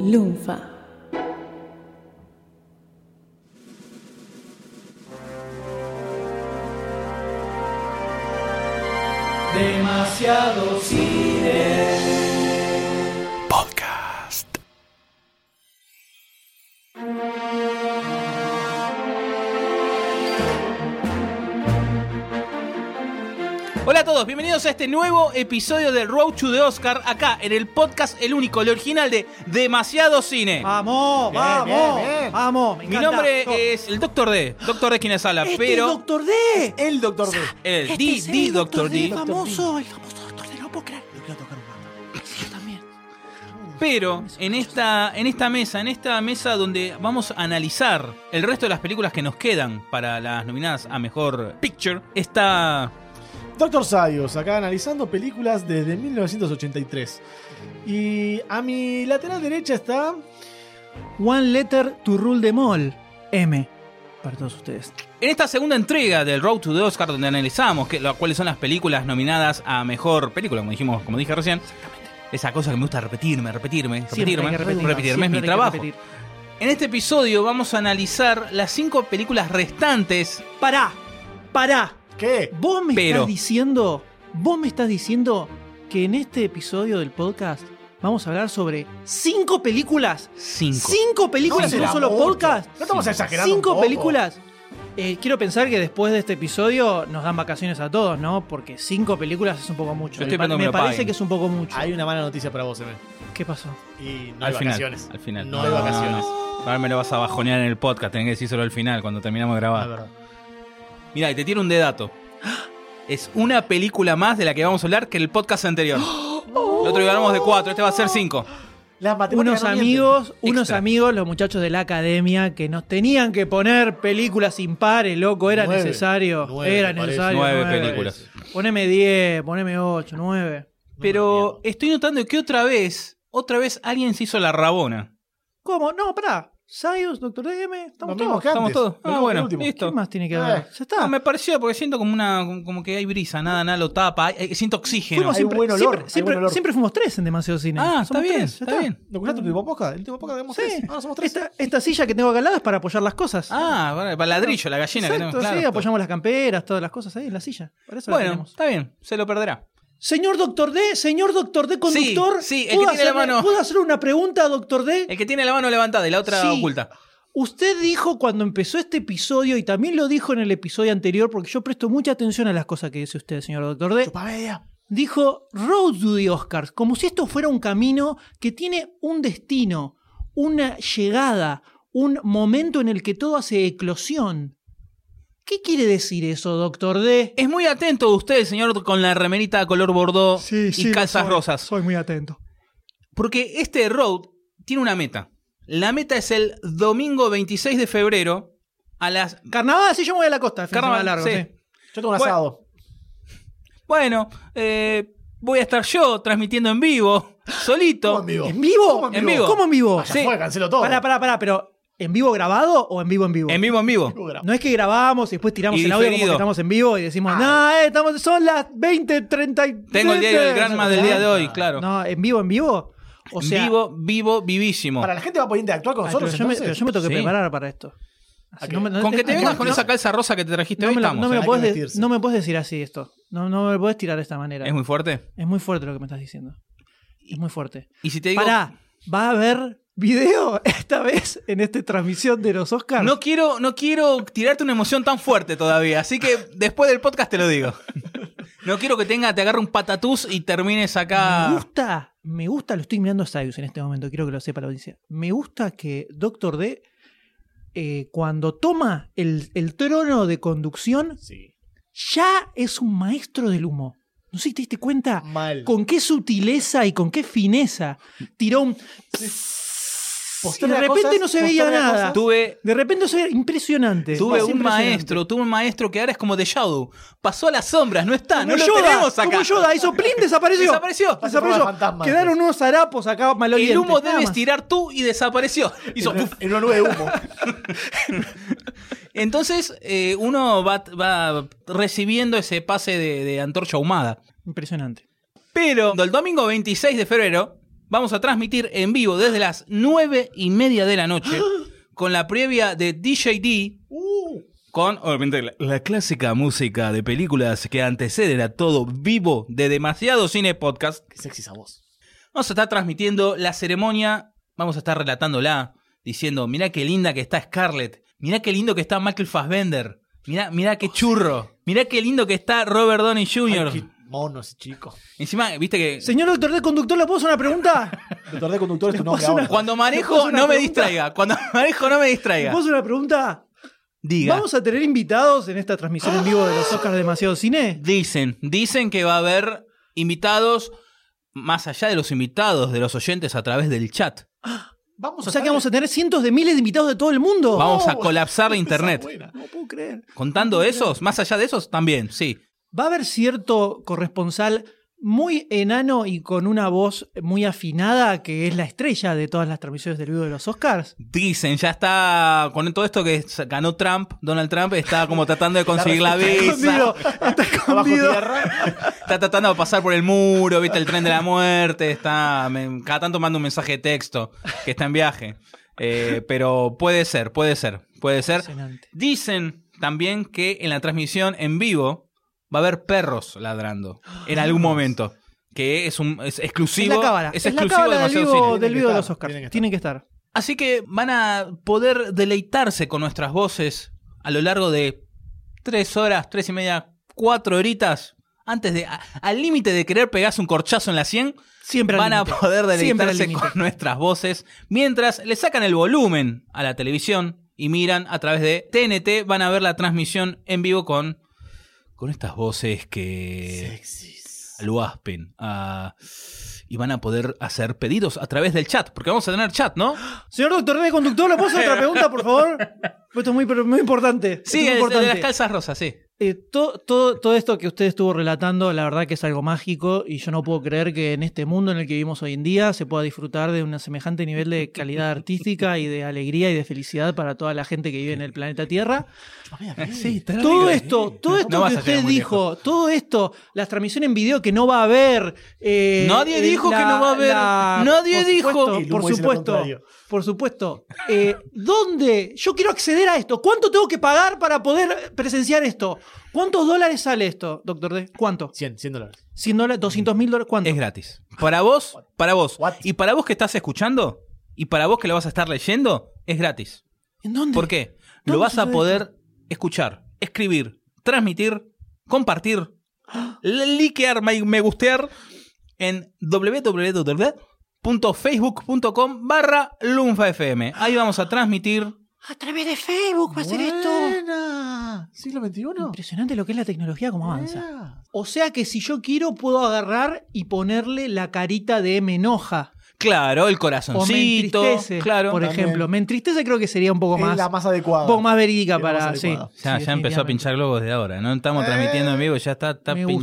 Lunfa. Demasiado cine. Todos, bienvenidos a este nuevo episodio de Road to the Oscar, acá en el podcast, el único, el original de Demasiado Cine. Vamos, Bien, vamos, bien, bien. vamos. me Mi encanta. nombre No, es el Doctor D, Doctor D quienes habla, este pero es Doctor D. El Doctor D. el Este D, es D, el Doctor D. el famoso, el famoso Doctor D, no puedo creer. Lo quiero tocar un rato. Yo también. Pero en esta, en esta mesa, en esta mesa donde vamos a analizar el resto de las películas que nos quedan para las nominadas a Mejor Picture, está... Doctor Sayos, acá analizando películas desde 1983. Y a mi lateral derecha está. One letter to rule them all. M. Para todos ustedes. En esta segunda entrega del Road to the Oscar, donde analizamos que, lo- cuáles son las películas nominadas a mejor película, como dijimos, como dije recién. Esa cosa que me gusta repetirme, repetirme, repetirme, repetirme, es mi trabajo. repetir. En este episodio vamos a analizar las cinco películas restantes. Pará, pará. ¿Qué? Vos me Pero- estás diciendo, vos me estás diciendo que en este episodio del podcast vamos a hablar sobre cinco películas. Cinco. Cinco películas No en un solo mucho. podcast. No estamos exagerando. Cinco un poco. películas. Eh, quiero pensar que después de este episodio nos dan vacaciones a todos, ¿no? Porque cinco películas es un poco mucho. Yo estoy me parece que es un poco mucho. Hay una mala noticia para vos, M. ¿Qué pasó? Y no al hay final. vacaciones. Al final. No, hay vacaciones. Ahora me lo vas a bajonear en el podcast, tenés que decírselo al final, cuando terminamos de La grabar. verdad. Mira, y te tiro un dedato. Es una película más de la que vamos a hablar que el podcast anterior. El otro día hablamos de cuatro, este va a ser cinco. Las matemáticas Unos no amigos, unos Extra. amigos, los muchachos de la academia, que nos tenían que poner películas impares, loco, era Nueve. necesario. Nueve, era necesario. Nueve películas. Poneme 10, poneme 8, 9. Pero estoy notando que otra vez, otra vez alguien se hizo la rabona. ¿Cómo? No, pará. Sayus, Doctor DM, estamos Lo mismo todos. que Estamos antes. todos. Lo Ah, mismo bueno, último. listo. ¿Qué más tiene que Eh, haber? Ya está. No, me pareció porque siento como una como que hay brisa, nada, nada lo tapa, hay- siento oxígeno. Fuimos Hay siempre, buen olor, siempre, hay siempre- buen olor. siempre fuimos tres en demasiado cine. Ah, Somos está bien, tres, ya está bien. ¿No escuchaste tu último podcast? El último podcast tenemos Sí. tres. Ah, somos tres. Esta, esta silla que tengo acá al lado es para apoyar las cosas. Ah, para para el ladrillo, la gallina que Exacto, tenemos, sí, claro. apoyamos las camperas, todas las cosas ahí en la silla. Para eso la Bueno, tenemos. está bien, se lo perderá. Señor Doctor D, señor Doctor D, conductor. sí, el que ¿puedo tiene la hacerle- mano- ¿Puedo hacer una pregunta, Doctor D? El que tiene la mano levantada y la otra Sí. oculta. Usted dijo cuando empezó este episodio, y también lo dijo en el episodio anterior, porque yo presto mucha atención a las cosas que dice usted, señor Doctor D. Chupa media. Dijo Road to the Oscars, como si esto fuera un camino que tiene un destino, una llegada, un momento en el que todo hace eclosión. ¿Qué quiere decir eso, Doctor D? Es muy atento usted, señor, con la remerita color bordó y calzas rosas. Soy muy atento. Porque este road tiene una meta. La meta es el domingo 26 de febrero a las... Carnaval, sí, yo me voy a la costa. Carnaval, largo, sí. sí. Yo tengo un Bueno. asado. Bueno, eh, voy a estar yo transmitiendo en vivo, solito. ¿Cómo en vivo? ¿En vivo? ¿Cómo En vivo. ¿Cómo en vivo? Ya Sí. fue, cancelo todo. Pará, pará, pará, pero ¿en vivo grabado o en vivo en vivo? En vivo, en vivo. No es que grabamos y después tiramos Y el audio como que estamos en vivo y decimos, no, eh, estamos, son las 20.30. y- Tengo el diario del Granma del día de hoy, claro. No, ¿en vivo, en vivo? O sea, vivo, vivo, vivísimo. Para la gente va a poder interactuar con ah, nosotros. pero yo, me, pero yo me tengo que Sí. preparar para esto. Así, ¿A qué? no me- no- Con que te vengas con no- esa calza rosa que te trajiste no hoy, me, lo- estamos. no me ¿eh? podés de- no me puedes decir así esto. No, no me puedes tirar de esta manera. Es muy fuerte. Es muy fuerte lo que me estás diciendo. Es muy fuerte. Y si te digo... Pará, ¿va a haber video esta vez en esta transmisión de los Oscars? No quiero, no quiero tirarte una emoción tan fuerte todavía, así que después del podcast te lo digo. No quiero que tenga, te agarre un patatús y termines Me acá. gusta, me gusta, lo estoy mirando a Sayus en este momento, quiero que lo sepa la audiencia. Me gusta que Doctor D, eh, cuando toma el, el trono de conducción, Sí. ya es un maestro del humo. No sé si te diste cuenta Mal. con qué sutileza y con qué fineza tiró un... Posterga de repente cosas, no se veía nada. Tuve, De repente se veía impresionante. tuve un impresionante. maestro, tuve un maestro que ahora es como de Shadow. Pasó a las sombras, no está, Como no lo Yoda, tenemos acá. Como Yoda, hizo plin, desapareció. Desapareció. Desapareció. fantasma, Quedaron unos harapos acá malolientes. El humo debes tirar tú y desapareció. Hizo en una nube de humo. Entonces eh, uno va, va recibiendo ese pase de, de antorcha ahumada. Impresionante. Pero el domingo 26 de febrero vamos a transmitir en vivo desde las 9 y media de la noche con la previa de DJD. Con, obviamente, la, la clásica música de películas que anteceden a todo vivo de demasiado cine podcast. Qué sexy esa voz. Vamos a estar transmitiendo la ceremonia, vamos a estar relatándola, diciendo, mirá qué linda que está Scarlett, mirá qué lindo que está Michael Fassbender, mirá, mirá qué churro, mirá qué lindo que está Robert Downey Jr. Ay, qué mono ese chico. Encima, viste que Señor doctor de conductor, ¿le puedo hacer una pregunta? Doctor de conductor es tu nombre ahora. cuando ¿Te puedo manejo no me distraiga, cuando manejo no me ¿Le distraiga. puedo hacer una pregunta? Diga. ¿Vamos a tener invitados en esta transmisión en vivo de los Oscars Demasiado Cine? Dicen, dicen que va a haber invitados más allá de los invitados de los oyentes a través del chat. Vamos O sea que vamos a tener cientos de miles de invitados de todo el mundo. Vamos a Oh, colapsar la internet. buena. No puedo creer. Contando esos, más allá de esos, también, sí. Va a haber cierto corresponsal muy enano y con una voz muy afinada que es la estrella de todas las transmisiones del vivo de los Oscars. Dicen, ya está con todo esto que ganó Trump, Donald Trump está como tratando de conseguir la visa, Escondido, está escondido. está tratando de pasar por el muro, viste el tren de la muerte, está me- cada tanto manda un mensaje de texto que está en viaje. Eh, pero puede ser, puede ser, puede ser. Dicen también que en la transmisión en vivo va a haber perros ladrando en algún momento. Que es un es Es exclusivo. la cábala. Es Es la exclusivo del demasiado vivo, cine. del Tienen vivo que de estar, los Oscars. tienen que Tienen que estar. Así que van a poder deleitarse con nuestras voces a lo largo de tres horas, tres y media, cuatro horitas. Antes de, a- al límite de querer pegarse un corchazo en la 100, Siempre al van a poder deleitarse con nuestras voces mientras le sacan el volumen a la televisión y miran a través de TNT. Van a ver la transmisión en vivo con, con estas voces que Sexys. lo aspen. ah, y van a poder hacer pedidos a través del chat, porque vamos a tener chat, ¿no? Señor doctor de conductor, ¿le puedo hacer otra pregunta, por favor? Esto es muy, muy importante. Sí, es muy es de importante. las calzas rosas, sí. Eh, to- todo, todo esto que usted estuvo relatando, la verdad que es algo mágico y yo no puedo creer que en este mundo en el que vivimos hoy en día se pueda disfrutar de un semejante nivel de calidad artística y de alegría y de felicidad para toda la gente que vive en el planeta Tierra. Sí, Todo esto, todo esto No que usted dijo, todo esto, las transmisiones en video que no va a haber. eh, Nadie eh, dijo que no va a haber. Nadie por dijo. supuesto, por supuesto. Por supuesto. Eh, ¿Dónde? Yo quiero acceder a esto. ¿Cuánto tengo que pagar para poder presenciar esto? ¿Cuántos dólares sale esto, doctor D? ¿Cuánto? 100, 100 dólares. ¿100 dólares? ¿200 mil dólares? ¿Cuánto? Es gratis. Para vos, para vos. What? Y para vos que estás escuchando, y para vos que lo vas a estar leyendo, es gratis. ¿En dónde? ¿Por qué? ¿Dónde Lo vas a poder escuchar, escribir, transmitir, compartir, likear, me me gustear en www.facebook.com barra lunfafm. Ahí vamos a transmitir A través de Facebook va a hacer esto. ¿Siglo XXI? Impresionante lo que es la tecnología, cómo avanza. Buena. O sea que si yo quiero, puedo agarrar y ponerle la carita de me enoja. Claro, el O me corazoncito. entristece, claro. por también. ejemplo. Me entristece creo que sería un poco Es más, la más adecuada. un poco más verídica para... más Sí, adecuada. Ya, sí, ya empezó a pinchar globos de ahora, ¿no? Estamos transmitiendo en vivo, ya está, está Me gusta.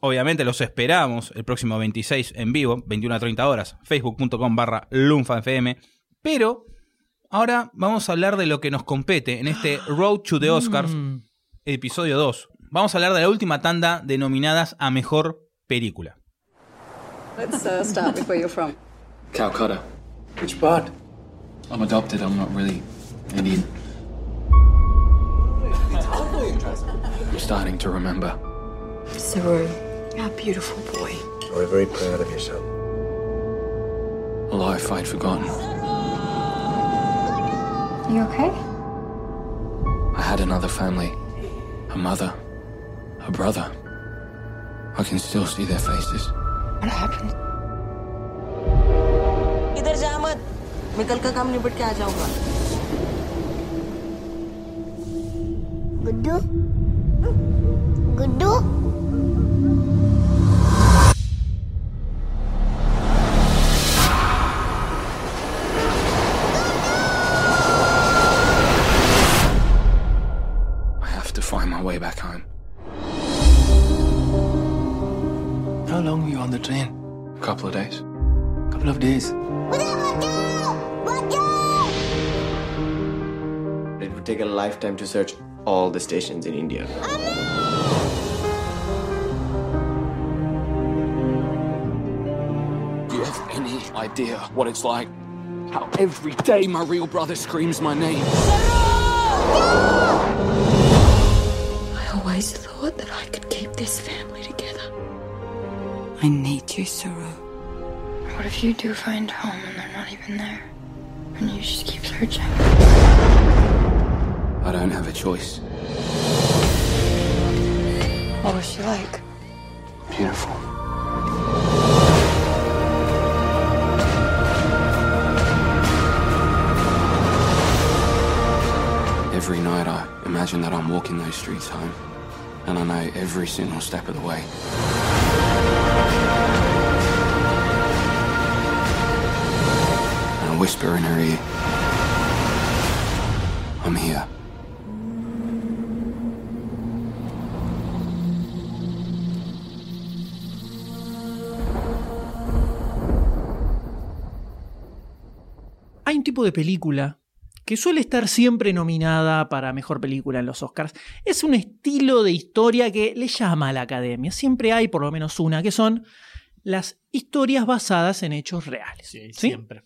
Obviamente los esperamos el próximo 26 en vivo, 21 a 30 horas, facebook.com barra lunfafm. Pero ahora vamos a hablar de lo que nos compete en este Road to the Oscars, Mm. episodio 2. Vamos a hablar de la última tanda de nominadas a Mejor Película. Let's uh, start with where you're from. Calcutta. Which part? I'm adopted. I'm not really Indian. I'm starting to remember. Saru, you're a beautiful boy. We're very proud of you, son. A life I'd forgotten. You okay? I had another family. A mother. A brother. I can still see their faces. What happened? इधर जा मत मैं कल का काम निपट के आ जाऊंगा गुड्डू Guddu would take a lifetime to search all the stations in India. Do you have any idea what it's like. How every day my real brother screams my name. I always thought that I could keep this family together. I need you, Saru. What if you do find home and they're not even there? And you just keep searching? I don't have a choice. What was she like? Beautiful. Every night I imagine that I'm walking those streets home, and I know every single step of the way. And I whisper in her ear, I'm here. Hay un tipo de película que suele estar siempre nominada para mejor película en los Oscars. Es un estilo de historia que le llama a la academia. Siempre hay por lo menos una, que son las historias basadas en hechos reales. Sí, ¿sí? siempre.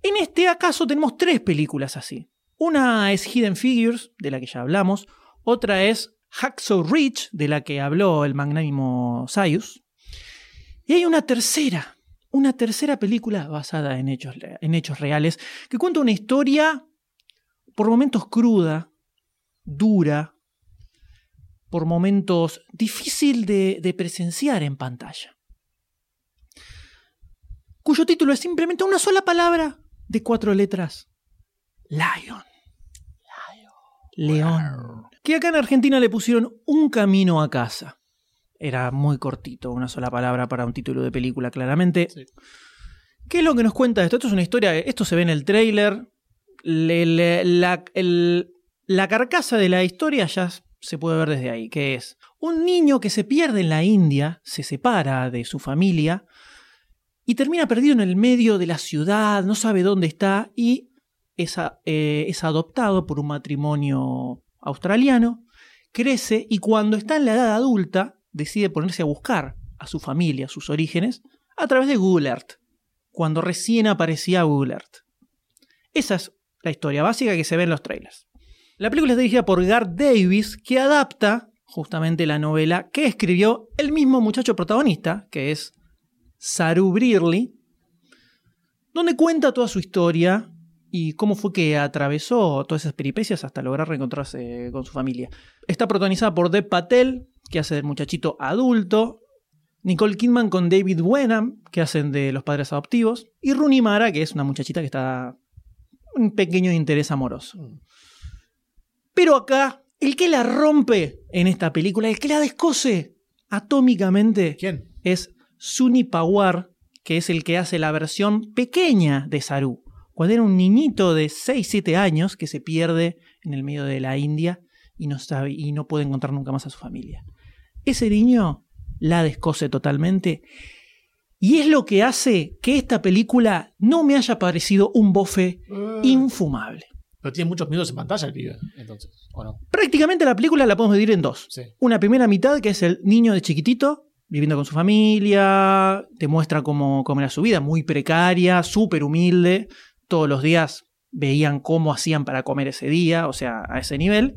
En este caso tenemos tres películas así. Una es Hidden Figures, de la que ya hablamos. Otra es Hacksaw Ridge, de la que habló el magnánimo Sayus. Y hay una tercera, una tercera película basada en hechos, en hechos reales, que cuenta una historia por momentos cruda, dura, por momentos difícil de, de presenciar en pantalla. Cuyo título es simplemente una sola palabra de cuatro letras. Lion. León. Que acá en Argentina le pusieron un camino a casa. Era muy cortito, una sola palabra para un título de película, claramente. Sí. ¿Qué es lo que nos cuenta esto? Esto es una historia, esto se ve en el trailer. Le- le- la, el- la carcasa de la historia ya se puede ver desde ahí, que es un niño que se pierde en la India, se separa de su familia y termina perdido en el medio de la ciudad, no sabe dónde está y es, a- eh, es adoptado por un matrimonio australiano, crece y cuando está en la edad adulta decide ponerse a buscar a su familia, sus orígenes, a través de Google Earth, cuando recién aparecía Google Earth. Esa es la historia básica que se ve en los trailers. La película está dirigida por Garth Davis, que adapta justamente la novela que escribió el mismo muchacho protagonista, que es Saru Brearley, donde cuenta toda su historia y cómo fue que atravesó todas esas peripecias hasta lograr reencontrarse con su familia. Está protagonizada por Dev Patel, que hace del muchachito adulto, Nicole Kidman con David Wenham, que hacen de los padres adoptivos, y Rooney Mara, que es una muchachita que está un pequeño interés amoroso. Pero acá, el que la rompe en esta película, el que la descose atómicamente, ¿Quién? es Suni Pawar, que es el que hace la versión pequeña de Saru. Cuando era un niñito de 6-7 años que se pierde en el medio de la India y no, sabe, y no puede encontrar nunca más a su familia. Ese niño la descose totalmente. Y es lo que hace que esta película no me haya parecido un bofe infumable. Pero tiene muchos minutos en pantalla el pibe, entonces, ¿o no? Prácticamente la película la podemos dividir en dos. Sí. Una primera mitad que es el niño de chiquitito viviendo con su familia, te muestra cómo, cómo era su vida, muy precaria, súper humilde, todos los días veían cómo hacían para comer ese día, o sea, a ese nivel,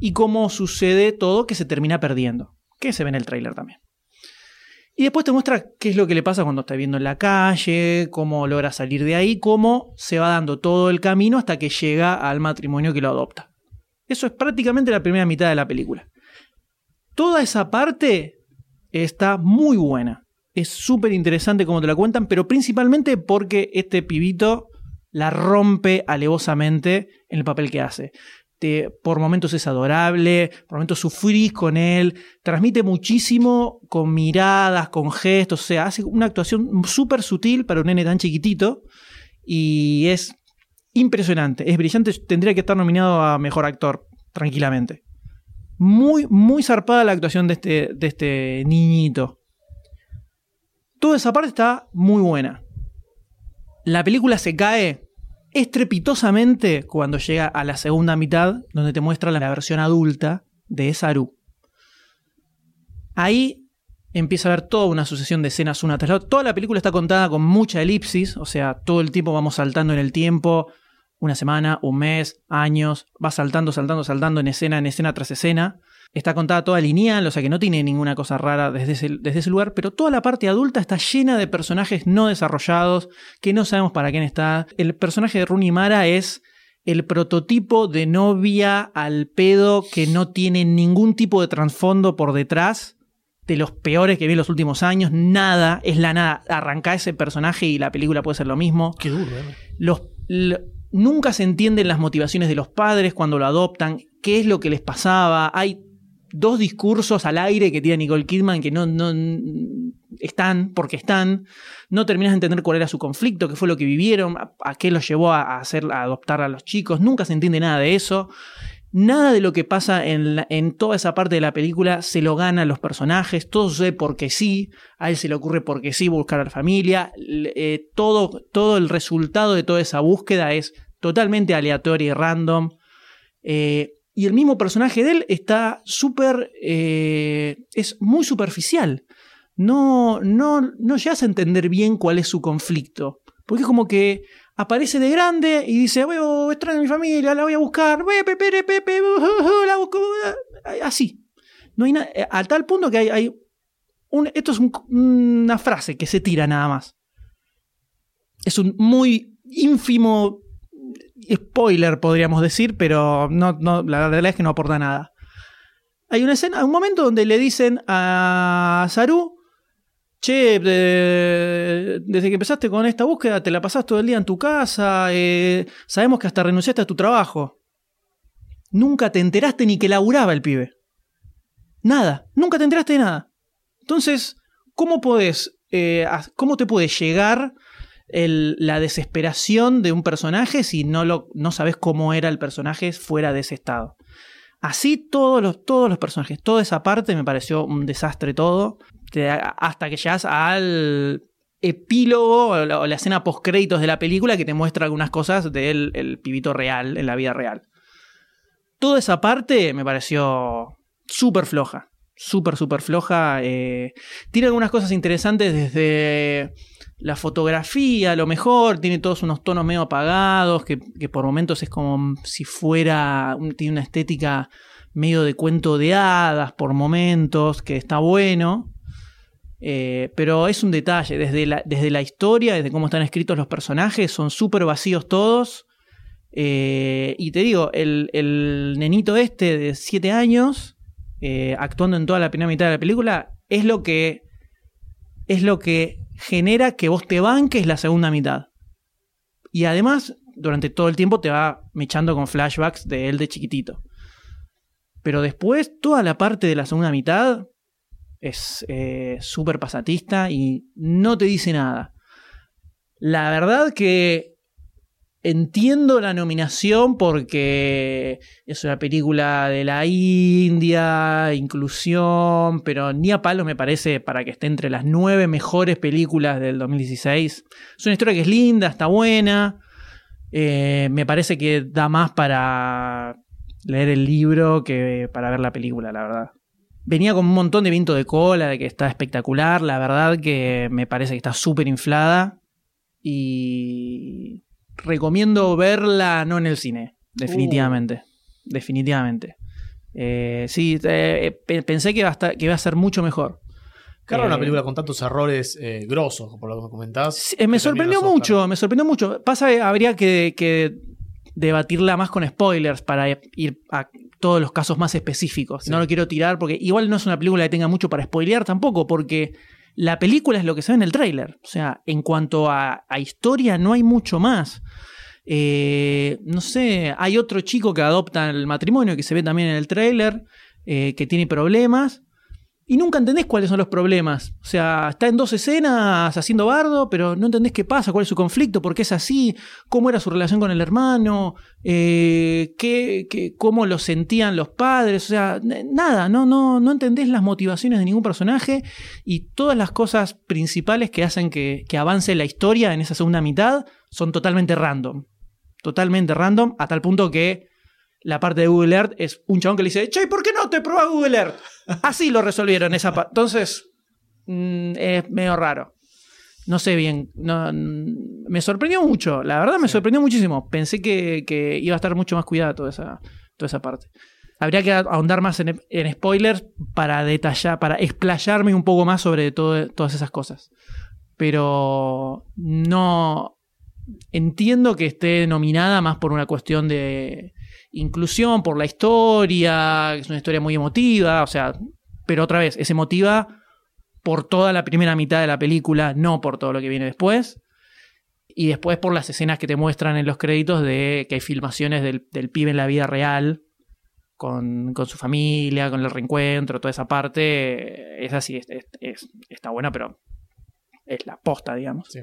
y cómo sucede todo que se termina perdiendo, que se ve en el tráiler también. Y después te muestra qué es lo que le pasa cuando está viviendo en la calle, cómo logra salir de ahí, cómo se va dando todo el camino hasta que llega al matrimonio que lo adopta. Eso es prácticamente la primera mitad de la película. Toda esa parte está muy buena. Es súper interesante como te la cuentan, pero principalmente porque este pibito la rompe alevosamente en el papel que hace. Te- por momentos es adorable, por momentos sufrís con él, transmite muchísimo con miradas, con gestos, o sea, hace una actuación súper sutil para un nene tan chiquitito y es impresionante, es brillante, tendría que estar nominado a Mejor Actor, tranquilamente. Muy, muy zarpada la actuación de este, de este niñito. Toda esa parte está muy buena. La película se cae estrepitosamente cuando llega a la segunda mitad, donde te muestra la versión adulta de Saru. Ahí empieza a haber toda una sucesión de escenas una tras la otra. Toda la película está contada con mucha elipsis, o sea, todo el tiempo vamos saltando en el tiempo, una semana, un mes, años, va saltando, saltando, saltando en escena, en escena tras escena. Está contada toda lineal, o sea que no tiene ninguna cosa rara desde ese, desde ese lugar, pero toda la parte adulta está llena de personajes no desarrollados, que no sabemos para quién está. El personaje de Rooney Mara es el prototipo de novia al pedo que no tiene ningún tipo de trasfondo por detrás, de los peores que vi en los últimos años, nada, es la nada. Arranca ese personaje y la película puede ser lo mismo. Qué duro, ¿eh? Los, nunca se entienden las motivaciones de los padres cuando lo adoptan, qué es lo que les pasaba. Hay dos discursos al aire que tiene Nicole Kidman que no, no están porque están. No terminas de entender cuál era su conflicto, qué fue lo que vivieron, a, a qué los llevó a, a hacer, a adoptar a los chicos. Nunca se entiende nada de eso. Nada de lo que pasa en, en toda esa parte de la película se lo ganan los personajes, todo sucede porque sí, a él se le ocurre porque sí buscar a la familia, eh, todo, todo el resultado de toda esa búsqueda es totalmente aleatorio y random. Eh, y el mismo personaje de él está súper. eh, es muy superficial. No, no, no llegas a entender bien cuál es su conflicto. Porque es como que aparece de grande y dice: Veo, extraño a mi familia, la voy a buscar. Así. No hay na- a tal punto que hay. hay esto es un- una frase que se tira nada más. Es un muy ínfimo spoiler, podríamos decir, pero no, la verdad es que no aporta nada. Hay una escena, un momento donde le dicen a Saru, che, de- desde que empezaste con esta búsqueda te la pasás todo el día en tu casa, eh, sabemos que hasta renunciaste a tu trabajo. Nunca te enteraste ni que laburaba el pibe. Nada, nunca te enteraste de nada. Entonces, ¿cómo podés, eh, cómo te puede llegar la desesperación de un personaje si no, lo, no sabes cómo era el personaje fuera de ese estado? Así todos los, todos los personajes, toda esa parte me pareció un desastre todo, hasta que llegas al epílogo o la, o la escena post créditos de la película que te muestra algunas cosas del el pibito real, en la vida real. Toda esa parte me pareció súper floja, súper, súper floja. eh, tiene algunas cosas interesantes desde la fotografía, a lo mejor, tiene todos unos tonos medio apagados, que, por momentos es como si fuera, tiene una estética medio de cuento de hadas por momentos, que está bueno. Eh, pero es un detalle, desde la, desde la historia, desde cómo están escritos los personajes, son súper vacíos todos. Eh, y te digo, el, el nenito este de 7 años, eh, actuando en toda la primera mitad de la película, es lo que es lo que genera que vos te banques la segunda mitad. Y además, durante todo el tiempo te va mechando con flashbacks de él de chiquitito. Pero después, toda la parte de la segunda mitad es eh, súper pasatista y no te dice nada. La verdad que entiendo la nominación porque es una película de la India, inclusión, pero ni a palo me parece para que esté entre las nueve mejores películas del 2016. Es una historia que es linda, está buena. eh, me parece que da más para leer el libro que para ver la película, la verdad. Venía con un montón de viento de cola, de que está espectacular. La verdad que me parece que está súper inflada. Y recomiendo verla no en el cine, definitivamente. Definitivamente. Eh, sí, eh, pe- pensé que iba, a estar- que iba a ser mucho mejor. Qué raro una Eh, película con tantos errores eh, grosos, por lo que comentás. Sí, eh, me que sorprendió Oscar. mucho, me sorprendió mucho. Pasa que habría que, que debatirla más con spoilers para ir a todos los casos más específicos. No lo quiero tirar porque igual no es una película que tenga mucho para spoilear tampoco, porque la película es lo que se ve en el tráiler. O sea, en cuanto a, a historia no hay mucho más. Eh, no sé, hay otro chico que adopta el matrimonio que se ve también en el tráiler, eh, que tiene problemas. Y nunca entendés cuáles son los problemas. O sea, está en dos escenas haciendo bardo, pero no entendés qué pasa, cuál es su conflicto, por qué es así, cómo era su relación con el hermano, eh, qué, cómo lo sentían los padres. O sea, nada, no, no, no entendés las motivaciones de ningún personaje y todas las cosas principales que hacen que, que avance la historia en esa segunda mitad son totalmente random. Totalmente random, a tal punto que la parte de Google Earth es un chabón que le dice, che, ¿por qué no te probás Google Earth? Así lo resolvieron esa parte. Entonces, mm, es medio raro. No sé bien. no- mm, me sorprendió mucho. La verdad me sorprendió muchísimo. Pensé que, que iba a estar mucho más cuidada toda esa, toda esa parte. Habría que ahondar más en, en spoilers para detallar, para explayarme un poco más sobre todo- todas esas cosas. Pero no. Entiendo que esté nominada más por una cuestión de inclusión, por la historia, que es una historia muy emotiva, o sea, pero otra vez, es emotiva por toda la primera mitad de la película, no por todo lo que viene después. Y después por las escenas que te muestran en los créditos de que hay filmaciones del, del pibe en la vida real, con, con su familia, con el reencuentro, toda esa parte. Es así, es- es- es- está buena, pero es la posta, digamos. Sí.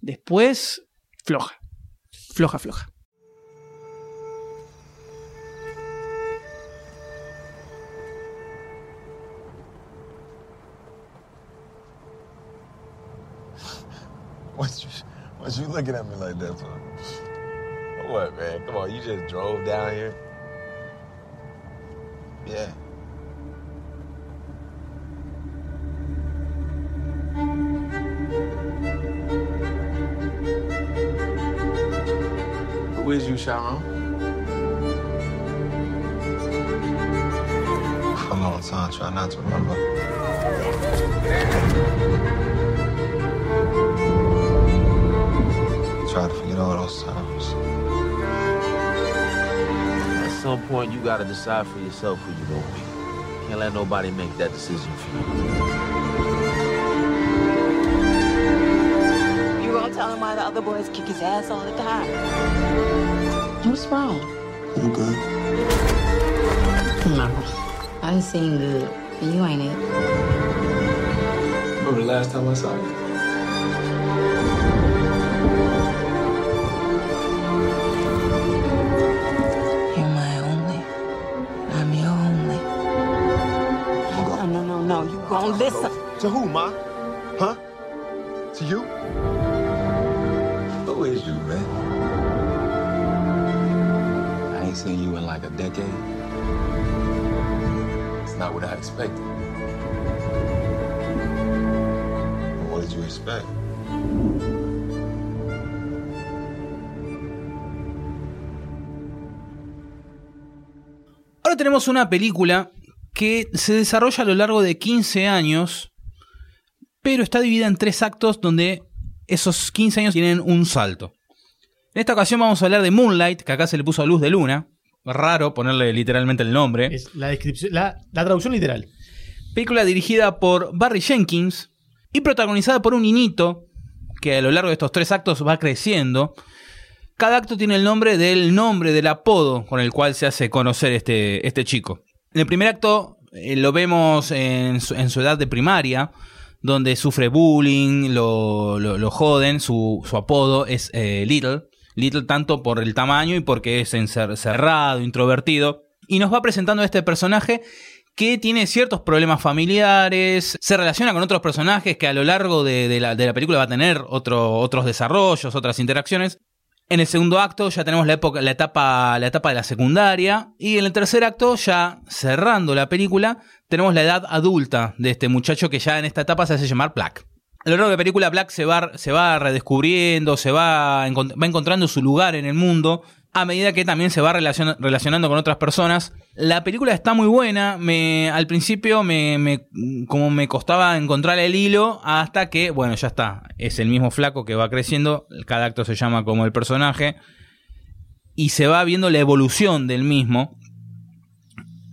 Después, floja. Floja, floja. What you, what you looking at me like that for? What, man? Come on, you just drove down here? Yeah. Who is you, Sharon? For a long time, try not to remember. Try to forget all those times. At some point, you gotta decide for yourself who you're gonna be. Can't let nobody make that decision for you. You gonna tell him why the other boys kick his ass all the time? What's wrong? I'm good. No. I didn't seem good. And you ain't it. Remember the last time I saw you? You're my only. I'm your only. No, no, no, no. You gonna listen. To who, Ma? Huh? To you? I seen you in like a decade. It's not what I expected. What did you expect? Ahora tenemos una película que se desarrolla a lo largo de 15 años, pero está dividida en tres actos donde esos 15 años tienen un salto. En esta ocasión vamos a hablar de Moonlight, que acá se le puso a luz de luna. Raro ponerle literalmente el nombre. Es la descripción, la, la traducción literal. Película dirigida por Barry Jenkins y protagonizada por un niñito que a lo largo de estos tres actos va creciendo. Cada acto tiene el nombre del nombre del apodo con el cual se hace conocer este, este chico. En el primer acto eh, lo vemos en su, en su edad de primaria, donde sufre bullying, lo, lo- joden, su, su apodo es eh, Little. Little tanto por el tamaño y porque es encer- cerrado, introvertido. Y nos va presentando a este personaje que tiene ciertos problemas familiares, se relaciona con otros personajes que a lo largo de, de la, de la película va a tener otro- otros desarrollos, otras interacciones. En el segundo acto ya tenemos la, época, la, etapa, la etapa de la secundaria. Y en el tercer acto, ya cerrando la película, tenemos la edad adulta de este muchacho que ya en esta etapa se hace llamar Black. A lo largo de la película, Black se va, se va redescubriendo, se va, va encontrando su lugar en el mundo. A medida que también se va relacion- relacionando con otras personas. La película está muy buena. Me, al principio me, como me costaba encontrar el hilo. Hasta que, bueno, ya está. Es el mismo flaco que va creciendo. Cada acto se llama como el personaje. Y se va viendo la evolución del mismo.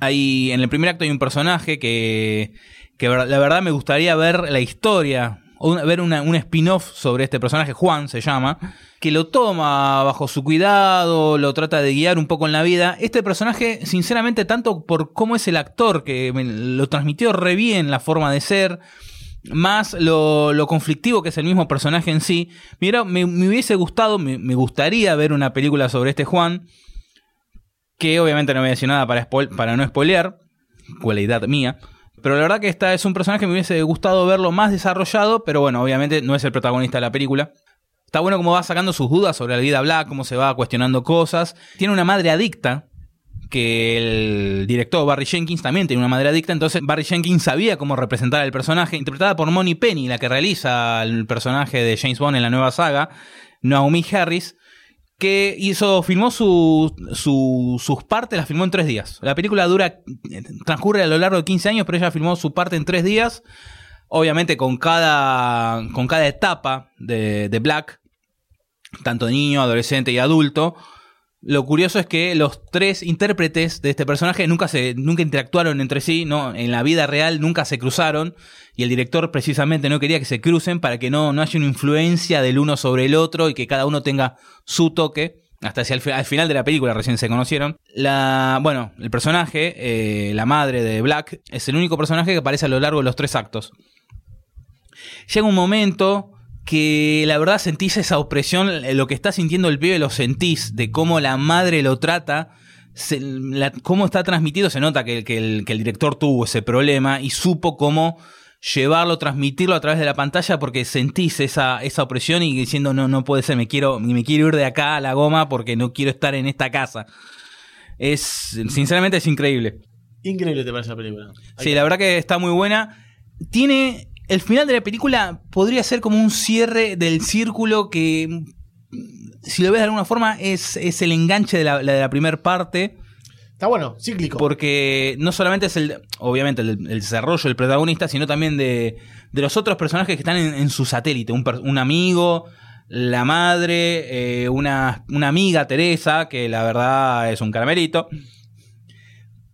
Hay, en el primer acto hay un personaje que, que la verdad me gustaría ver la historia, ver un spin-off sobre este personaje, Juan se llama, que lo toma bajo su cuidado, lo trata de guiar un poco en la vida. Este personaje, sinceramente, tanto por cómo es el actor, que lo transmitió re bien la forma de ser, más lo, conflictivo que es el mismo personaje en sí. Mira, me, hubiese gustado, me, gustaría ver una película sobre este Juan, que obviamente no voy a decir nada para, para no spoilear, cualidad mía. Pero la verdad que esta es un personaje que me hubiese gustado verlo más desarrollado, pero bueno, obviamente no es el protagonista de la película. Está bueno cómo va sacando sus dudas sobre la vida Black, cómo se va cuestionando cosas. Tiene una madre adicta, que el director Barry Jenkins también tiene una madre adicta, entonces Barry Jenkins sabía cómo representar al personaje, interpretada por Moni Penny, la que realiza el personaje de James Bond en la nueva saga, Naomi Harris, que hizo, filmó su, su- sus partes, las filmó en tres días. La película dura, transcurre a lo largo de 15 años, pero ella filmó su parte en tres días, obviamente con cada, con cada etapa de, de Black, tanto niño, adolescente y adulto. Lo curioso es que los tres intérpretes de este personaje nunca se nunca interactuaron entre sí, no, en la vida real nunca se cruzaron y el director precisamente no quería que se crucen para que no, no haya una influencia del uno sobre el otro y que cada uno tenga su toque. Hasta hacia el al final de la película recién se conocieron. La, bueno, el personaje, eh, la madre de Black, es el único personaje que aparece a lo largo de los tres actos llega un momento que la verdad sentís esa opresión, eh, lo que está sintiendo el pibe lo sentís, de cómo la madre lo trata, se- la- cómo está transmitido, se nota que, que el, que el director tuvo ese problema y supo cómo llevarlo, transmitirlo a través de la pantalla porque sentís esa, esa opresión y diciendo no, no puede ser, me quiero, me quiero ir de acá a la goma porque no quiero estar en esta casa. Es, sinceramente es increíble. Increíble te parece la película. Sí, la verdad que está muy buena. Tiene. El final de la película podría ser como un cierre del círculo que. mm, Si lo ves de alguna forma, es, es el enganche de la, la de la primera parte. Está bueno, cíclico. Porque no solamente es el. Obviamente, el, el desarrollo del protagonista, sino también de, de los otros personajes que están en, en su satélite. Un, un amigo, la madre, eh, una, una amiga, Teresa, que la verdad es un caramelito.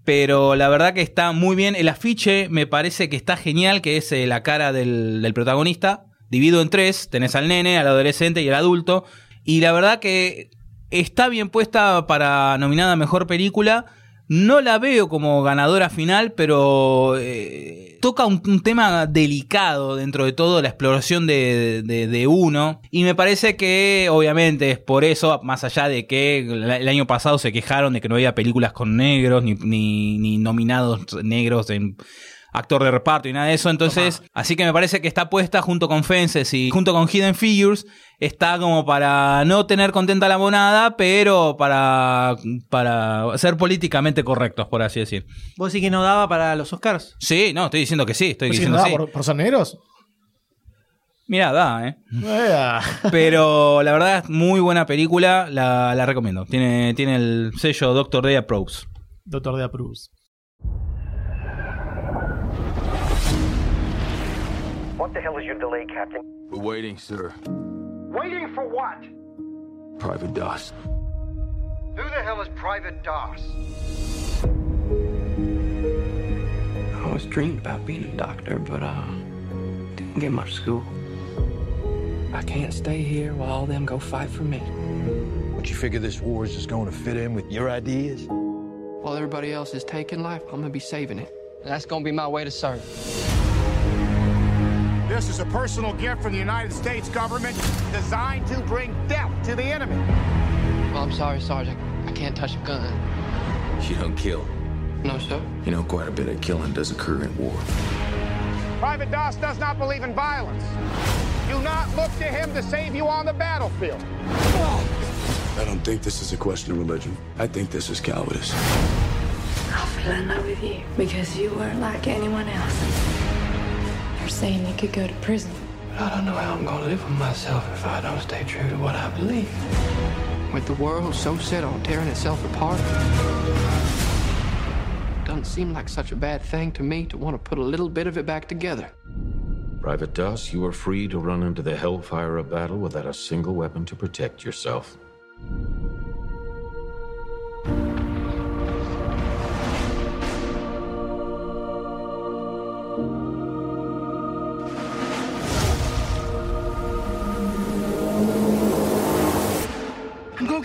Pero la verdad que está muy bien. El afiche me parece que está genial, que es eh, la cara del, del protagonista. Dividido en tres. Tenés al nene, al adolescente y al adulto. Y la verdad que está bien puesta para nominada Mejor Película. No la veo como ganadora final, pero eh, toca un, tema delicado dentro de todo, la exploración de, de- uno. Y me parece que, obviamente, es por eso, más allá de que el, el año pasado se quejaron de que no había películas con negros, ni, ni- ni nominados negros en actor de reparto y nada de eso. Entonces, así que me parece que está puesta junto con Fences y junto con Hidden Figures. Está como para no tener contenta la monada, pero para, para ser políticamente correctos, por así decir. ¿Vos decís que no daba para los Oscars? Sí, no, estoy diciendo que sí, estoy Pues sí, diciendo ¿no? sí. ¿Por, por ser negros? Mira, da, ¿eh? Pero la verdad es muy buena película, la, la recomiendo. Tiene, tiene el sello Doctor Day Approves. Doctor de Approves. The hell is your delay, Captain? We're waiting, sir. Waiting for what? Private Doss. Who the hell is Private Doss? I always dreamed about being a doctor, but uh, didn't get much school. I can't stay here while all them go fight for me. But you figure this war is just going to fit in with your ideas? While everybody else is taking life, I'm gonna be saving it. And that's gonna be my way to serve. This is a personal gift from the United States government designed to bring death to the enemy. Well, I'm sorry, Sergeant. I can't touch a gun. You don't kill. No, sir. You know, quite a bit of killing does occur in war. Private Doss does not believe in violence. Do not look to him to save you on the battlefield. I don't think this is a question of religion. I think this is cowardice. I fell in love with you because you weren't like anyone else. They're saying you could go to prison. But I don't know how I'm gonna live with myself if I don't stay true to what I believe. With the world so set on tearing itself apart, it doesn't seem like such a bad thing to me to want to put a little bit of it back together. Private Doss, you are free to run into the hellfire of battle without a single weapon to protect yourself.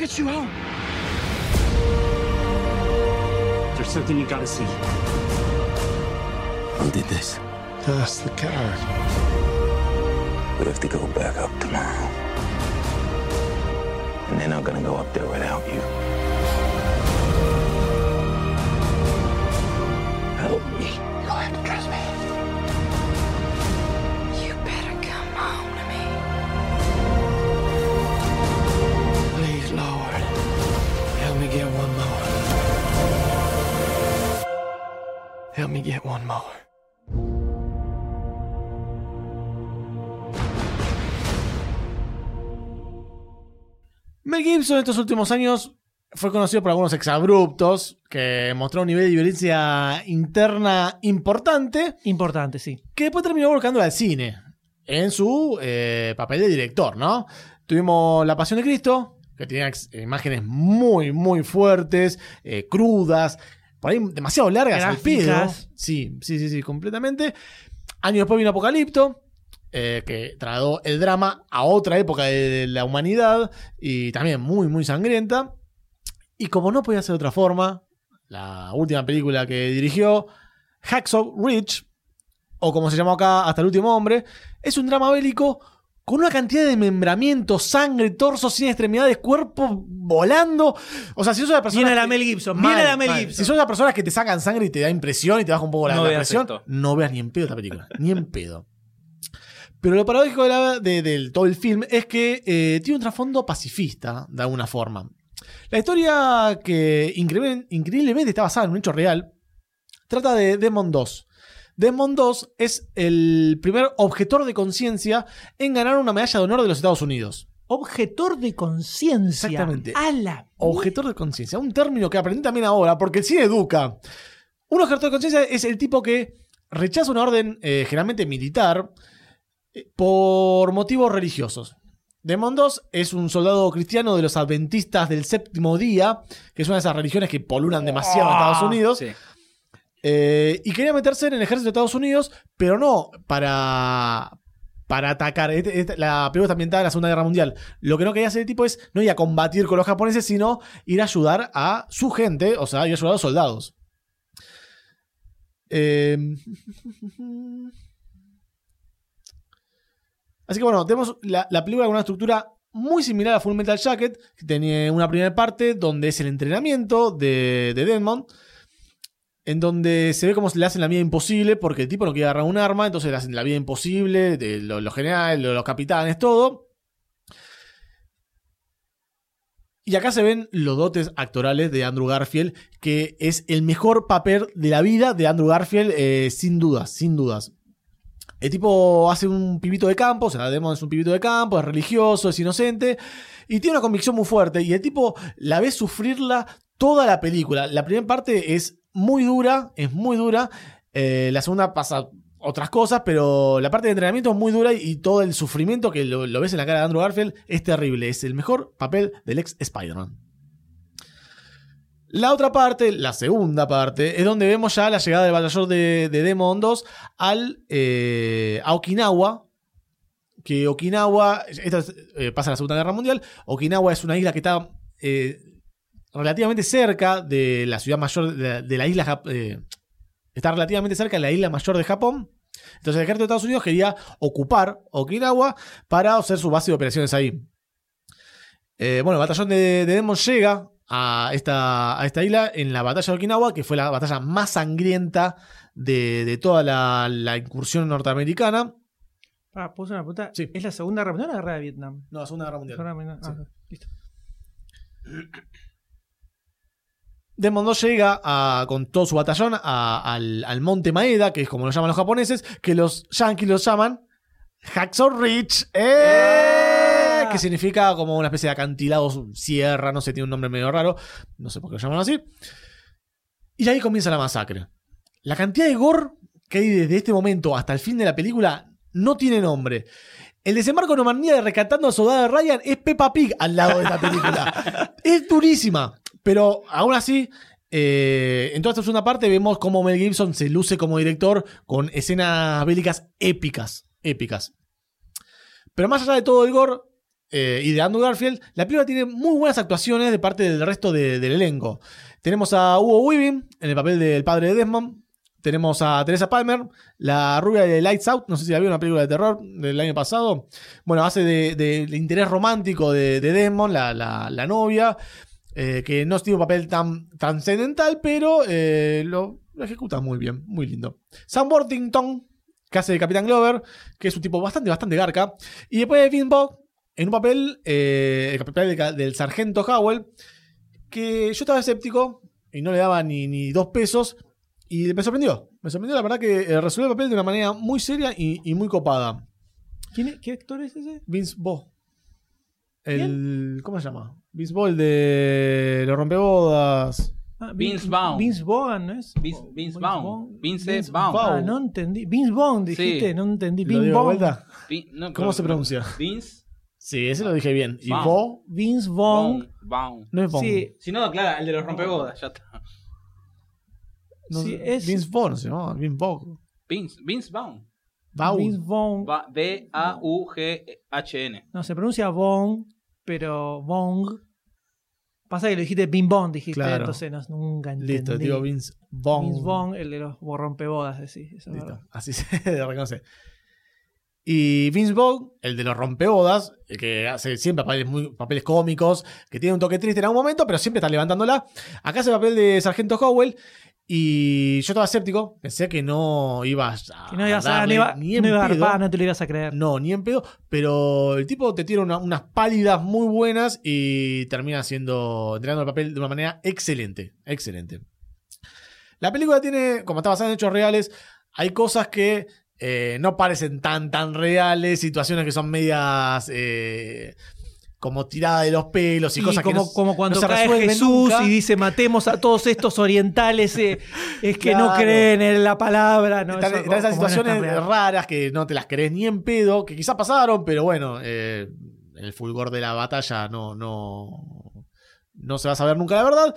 Get you home. There's something you gotta see. Who did this? That's the coward. We have to go back up tomorrow. And they're not gonna go up there without you. Me get one more. Mel Gibson en estos últimos años fue conocido por algunos exabruptos que mostró un nivel de violencia interna importante. Importante, sí. Que después terminó volcando al cine en su eh, papel de director, ¿no? Tuvimos La Pasión de Cristo, que tenía imágenes muy, muy fuertes, eh, crudas, por ahí demasiado largas al pedo. Sí, sí, sí, sí, completamente. Años después vino Apocalipto, eh, que trasladó el drama a otra época de la humanidad y también muy, muy sangrienta. Y como no podía ser de otra forma, la última película que dirigió, Hacksaw Ridge, o como se llamó acá, Hasta el último hombre, es un drama bélico con una cantidad de membramiento, sangre, torso sin extremidades, cuerpo volando. O sea, si sos la persona. Viene la que- Mel Gibson, Mal, viene la Mel mal. Gibson. Si sos las personas que te sacan sangre y te da impresión y te baja un poco la, No la veas presión, esto. no veas ni en pedo esta película. ni en pedo. Pero lo paradójico de, la- todo el film es que eh, tiene un trasfondo pacifista, de alguna forma. La historia que increíble- increíblemente está basada en un hecho real, trata de Demon 2. Demon 2 es el primer objetor de conciencia en ganar una medalla de honor de los Estados Unidos. Objetor de conciencia. Exactamente. A la Objetor de conciencia, un término que aprendí también ahora, porque el cine educa. Un objetor de conciencia es el tipo que rechaza una orden eh, generalmente militar eh, por motivos religiosos. Demon 2 es un soldado cristiano de los adventistas del séptimo día, que es una de esas religiones que polulan demasiado en Estados Unidos. Sí. Eh, y quería meterse en el ejército de Estados Unidos, pero no para, para atacar. Este- este- la película está ambientada en la Segunda Guerra Mundial. Lo que no quería hacer el tipo es no ir a combatir con los japoneses, sino ir a ayudar a su gente, o sea, ir a ayudar a los soldados. Eh, Así que bueno, tenemos la, la película con una estructura muy similar a Full Metal Jacket, que tiene una primera parte donde es el entrenamiento de, de en donde se ve cómo le hacen la vida imposible porque el tipo no quiere agarrar un arma, entonces le hacen la vida imposible, de lo- los generales, lo- los capitanes, todo. Y acá se ven los dotes actorales de Andrew Garfield, que es el mejor papel de la vida de Andrew Garfield, eh, sin dudas, sin dudas. El tipo hace un pibito de campo, o sea, Demon es un pibito de campo, es religioso, es inocente, y tiene una convicción muy fuerte. Y el tipo la ve sufrirla toda la película. La primera parte es muy dura, es muy dura. eh, la segunda pasa otras cosas, pero la parte de entrenamiento es muy dura y, todo el sufrimiento que lo, ves en la cara de Andrew Garfield es terrible. Es el mejor papel del ex Spider-Man. La otra parte, la segunda parte, es donde vemos ya la llegada del batallón de, de Demon 2 al, eh, a Okinawa. Que Okinawa, esto es, eh, pasa la Segunda Guerra Mundial. Okinawa es una isla que está relativamente cerca de la ciudad mayor de la, de la isla. Eh, está relativamente cerca de la isla mayor de Japón. Entonces el ejército de Estados Unidos quería ocupar Okinawa para hacer su base de operaciones ahí. Eh, bueno, el batallón de, de Demon llega a esta, a esta isla en la batalla de Okinawa, que fue la batalla más sangrienta de, de toda la, la incursión norteamericana. Ah. ¿Es la Segunda Guerra Mundial o la Guerra de Vietnam? No, la Segunda Guerra Mundial. Segunda Guerra Mundial. Ah, listo. Demon 2 llega a- con todo su batallón a- al, al monte Maeda, que es como lo llaman los japoneses, que los yankees los llaman Hacksaw Ridge, ¡eh! que significa como una especie de acantilado sierra, no sé, tiene un nombre medio raro, no sé por qué lo llaman así. Y ahí comienza la masacre. La cantidad de gore que hay desde este momento hasta el fin de la película no tiene nombre. El desembarco en Normandía de rescatando al soldado de Ryan es Peppa Pig al lado de esta película. es durísima. Pero aún así, eh, en toda esta segunda parte vemos cómo Mel Gibson se luce como director con escenas bélicas épicas. Épicas. Pero más allá de todo el gore eh, y de Andrew Garfield, la película tiene muy buenas actuaciones de parte del resto de- del elenco. Tenemos a Hugo Weaving en el papel del padre de Desmond. Tenemos a Teresa Palmer, la rubia de Lights Out. No sé si la vio una película de terror del año pasado. Bueno, hace de, de- de interés romántico de, de Desmond, la- la novia. Eh, que no tiene un papel tan trascendental, pero eh, lo, lo ejecuta muy bien, muy lindo. Sam Worthington, que hace de Capitán Glover, que es un tipo bastante, bastante garca. Y después de Finn en un papel, eh, el papel del, del sargento Howell, que yo estaba escéptico y no le daba ni, ni dos pesos. Y me sorprendió. Me sorprendió la verdad que resolvió el papel de una manera muy seria y, y muy copada. ¿Quién es- ¿Qué actor es ese? Vince Vaughn. El, ¿Cómo se llama? Vince el de Los Rompebodas. Ah, Vince Vaughn. Vince Vaughn, ¿no es? Vince, Vince Vaughn. Vince Vaughn. Ah, no entendí. Vince Vaughn, dijiste, Sí. no entendí. ¿Lo Vince Vaughn. no, ¿Cómo pero- se pronuncia? Vince Sí, ese lo dije bien. ¿Y Vaughn. Vaughn? Vince Vaughn. Vaughn. No es Vaughn. Sí, Si no, claro, el de los rompebodas, ya está. No sí, es- Vince Vaughn se llama. Vince Vaughn. Vince, Vince Vaughn. Vince Vaughn. Va- B-A-U-G-H-N. No, se pronuncia Vaughn, pero Vaughn. Pasa que lo dijiste Bing Bong, dijiste, Claro. entonces no, nunca entendí. Listo, digo Vince Vaughn. Vince Vaughn, el de los borrompebodas, decís. eso es Listo, así se reconoce. Y Vince Vaughn, el de los rompebodas, el que hace siempre papeles, muy, papeles cómicos, que tiene un toque triste en algún momento, pero siempre está levantándola. Acá hace el papel de Sargento Howell. Y yo estaba escéptico, pensé que no iba a. Que no ibas a, darle no iba, ni en no iba a pedo. no te lo ibas a creer. No, ni en pedo. Pero el tipo te tira una- unas pálidas muy buenas y termina siendo. entregando el papel de una manera excelente. Excelente. La película tiene, como está basada en hechos reales, hay cosas que eh, no parecen tan, tan reales, situaciones que son medias. eh, como tirada de los pelos y, cosas como, que no, como cuando no se cae Jesús nunca. y dice matemos a todos estos orientales, eh, es que no creen en la palabra. No, Están, Eso están esas no situaciones raras que no te las crees ni en pedo, que quizás pasaron, pero bueno, eh, en el fulgor de la batalla no, no, no se va a saber nunca la verdad.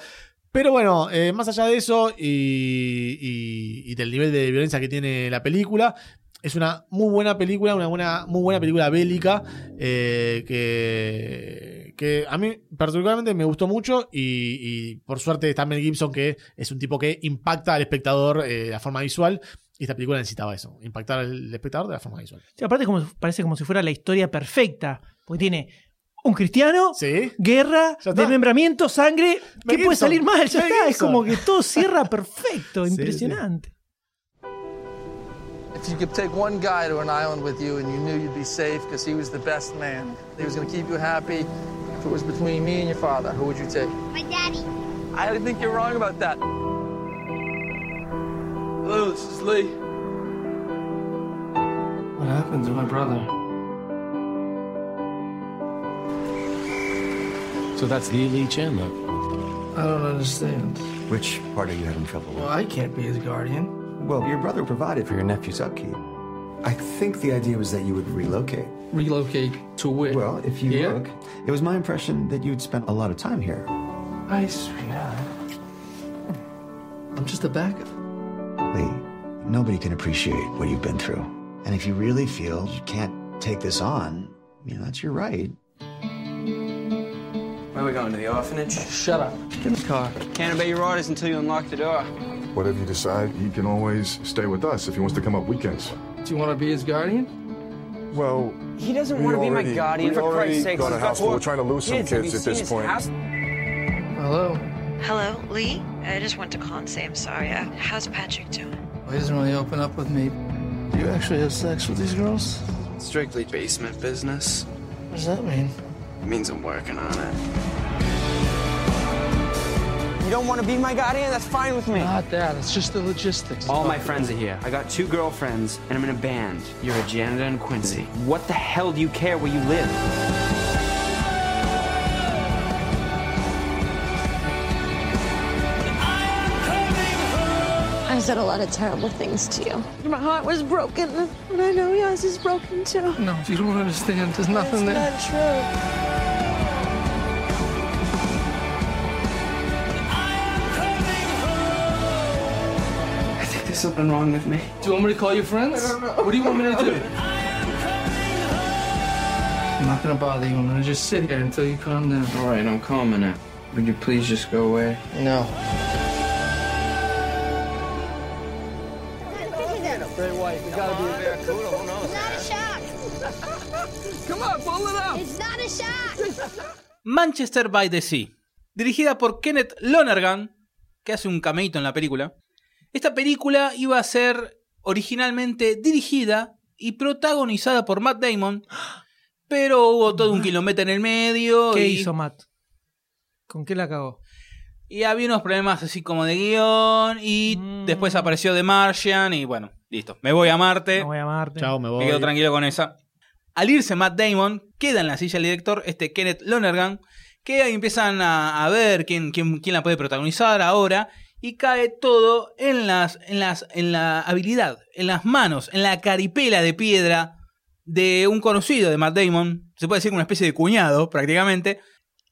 Pero bueno, eh, más allá de eso y, y- y del nivel de violencia que tiene la película, es una muy buena película, una buena, muy buena película bélica eh, que, que a mí particularmente me gustó mucho y, y por suerte está Mel Gibson que es un tipo que impacta al espectador eh, de la forma visual y esta película necesitaba eso, impactar al espectador de la forma visual. Sí, aparte como, parece como si fuera la historia perfecta, porque tiene un cristiano, Sí. guerra, desmembramiento, sangre. ¿Qué puede salir mal? Ya está, es como que todo cierra perfecto, Sí, impresionante. If you could take one guy to an island with you and you knew you'd be safe because he was the best man, he was going to keep you happy, if it was between me and your father, who would you take? My daddy. I think you're wrong about that. Hello, this is Lee. What happened to my brother? So that's the Lee Chandler. I don't understand. Which part are you having trouble with? Well, I can't be his guardian. Well, your brother provided for your nephew's upkeep. I think the idea was that you would relocate. Relocate to where? Well, if you Here? look, it was my impression that you'd spent a lot of time here. I swear. I'm just a backup. Lee, nobody can appreciate what you've been through. And if you really feel you can't take this on, you know, that's your right. Where are we going, to the orphanage? Shut up. Get in the car. Can't obey your orders until you unlock the door. Whatever you decide, he can always stay with us if he wants to come up weekends. Do you want to be his guardian? Well, He doesn't want to be my already- guardian, we for already Christ's sake. got a house full. We're trying to lose some Kids, have kids at this point. house? Hello. Hello, Lee? I just went to call and say I'm sorry. Uh, how's Patrick doing? Well, he doesn't really open up with me. Do you actually have sex with these girls? Strictly basement business. What does that mean? It means I'm working on it. You don't want to be my guardian? That's fine with me. Not that. It's just the logistics. All my friends are here. I got two girlfriends, and I'm in a band. You're a janitor in Quincy. What the hell do you care where you live? I said a lot of terrible things to you. My heart was broken, and I know yours is broken too. No, you don't understand. There's nothing there. Not true. Something wrong with me. Do you want me to call your friends? What do you want me to do? I'm not gonna bother you. I'm gonna just sit here until you calm down. All right, I'm calming now. Would you please just go away? No. Great white. We gotta be a barracuda. Who knows? It's not a shark. Come on, pull it up. It's not a shark. Manchester by the Sea, dirigida por Kenneth Lonergan, que hace un cameíto en la película. Esta película iba a ser originalmente dirigida y protagonizada por Matt Damon, pero hubo todo un kilómetro en el medio. ¿Qué y hizo Matt? ¿Con qué la cagó? Y había unos problemas así como de guion. Y Mm. después apareció The Martian. Y bueno, listo. Me voy a Marte. Me voy a Marte. Chao, me voy. Me quedo tranquilo con esa. Al irse Matt Damon, queda en la silla el director, este Kenneth Lonergan, que ahí empiezan a, a ver quién, quién, quién la puede protagonizar ahora. Y cae todo en, las, en, las, en la habilidad, en las manos, en la caripela de piedra de un conocido de Matt Damon. Se puede decir una especie de cuñado, prácticamente.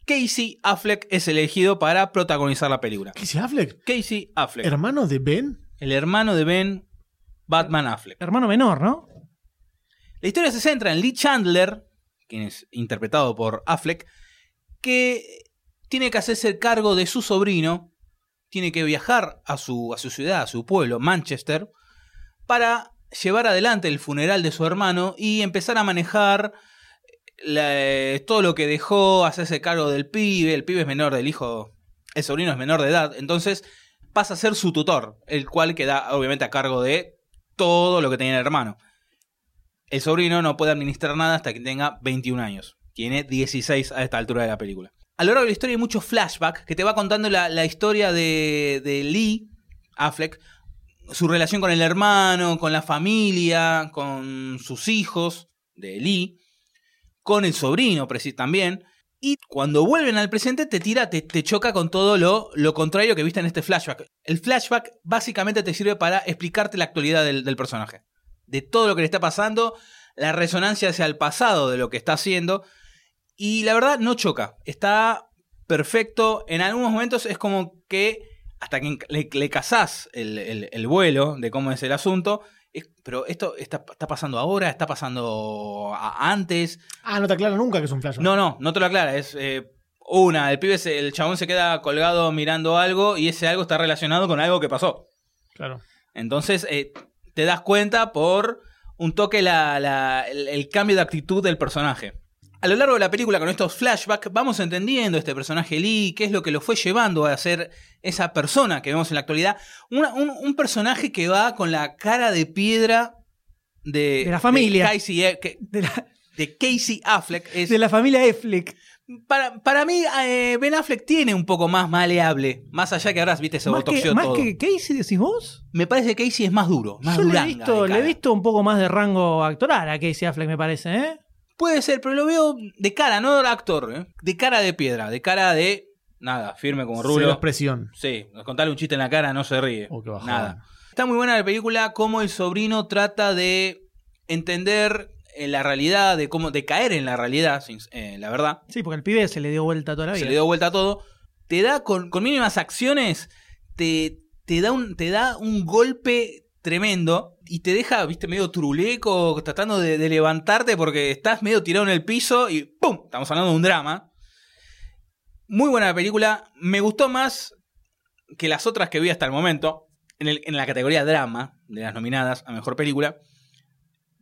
Casey Affleck es elegido para protagonizar la película. ¿Casey Affleck? Casey Affleck. ¿Hermano de Ben? el hermano de Ben Batman Affleck. Hermano menor, ¿no? La historia se centra en Lee Chandler, quien es interpretado por Affleck, que tiene que hacerse cargo de su sobrino, tiene que viajar a su, a su ciudad, a su pueblo, Manchester, para llevar adelante el funeral de su hermano y empezar a manejar la- todo lo que dejó, hacerse cargo del pibe, el pibe es menor del hijo, el sobrino es menor de edad, entonces pasa a ser su tutor, el cual queda obviamente a cargo de todo lo que tenía el hermano. El sobrino no puede administrar nada hasta que tenga 21 años. Tiene 16 a esta altura de la película. A lo largo de la historia hay muchos flashbacks que te va contando la, historia de, Lee Affleck, su relación con el hermano, con la familia, con sus hijos de Lee, con el sobrino también. Y cuando vuelven al presente te tira, te, choca con todo lo, lo contrario que viste en este flashback. El flashback básicamente te sirve para explicarte la actualidad del, del personaje. De todo lo que le está pasando, la resonancia hacia el pasado de lo que está haciendo. Y la verdad no choca. Está perfecto. En algunos momentos es como que hasta que le, le cazás el, el- el vuelo de cómo es el asunto. es- pero esto está, está pasando ahora, está pasando a- antes. Ah, no te aclara nunca que es un flashback. No, no, no te lo aclara. Es eh, una, el pibe, se- el chabón se queda colgado mirando algo y ese algo está relacionado con algo que pasó. Claro. Entonces eh, te das cuenta por un toque la- la- el, el cambio de actitud del personaje. A lo largo de la película, con estos flashbacks, vamos entendiendo este personaje Lee, qué es lo que lo fue llevando a ser esa persona que vemos en la actualidad. Una- un, un personaje que va con la cara de piedra de, De la familia. de Casey, eh, que- de Casey Affleck. Es, De la familia Affleck. para, para mí, eh, Ben Affleck tiene un poco más maleable. Más allá que ahora, viste, se Más que, botoxeó más todo. que Casey, decís vos. Me parece que Casey es más duro, más Yo le he, visto, le he visto un poco más de rango actoral a Casey Affleck, me parece, ¿eh? Puede ser, pero lo veo de cara, no de actor, ¿eh? de cara de piedra, de cara de nada, firme como Cero rulo. expresión. Sí, contarle un chiste en la cara no se ríe. Oh, nada. Está muy buena la película, cómo el sobrino trata de entender eh, la realidad, de cómo, de caer en la realidad, eh, la verdad. Sí, porque el pibe se le dio vuelta toda la vida. se le dio vuelta a todo. Te da con, con mínimas acciones, te, te, da un, te da un golpe tremendo y te deja, viste, medio truleco, tratando de, levantarte porque estás medio tirado en el piso y ¡pum! Estamos hablando de un drama. Muy buena la película. Me gustó más que las otras que vi hasta el momento. En, la categoría drama, de las nominadas a mejor película.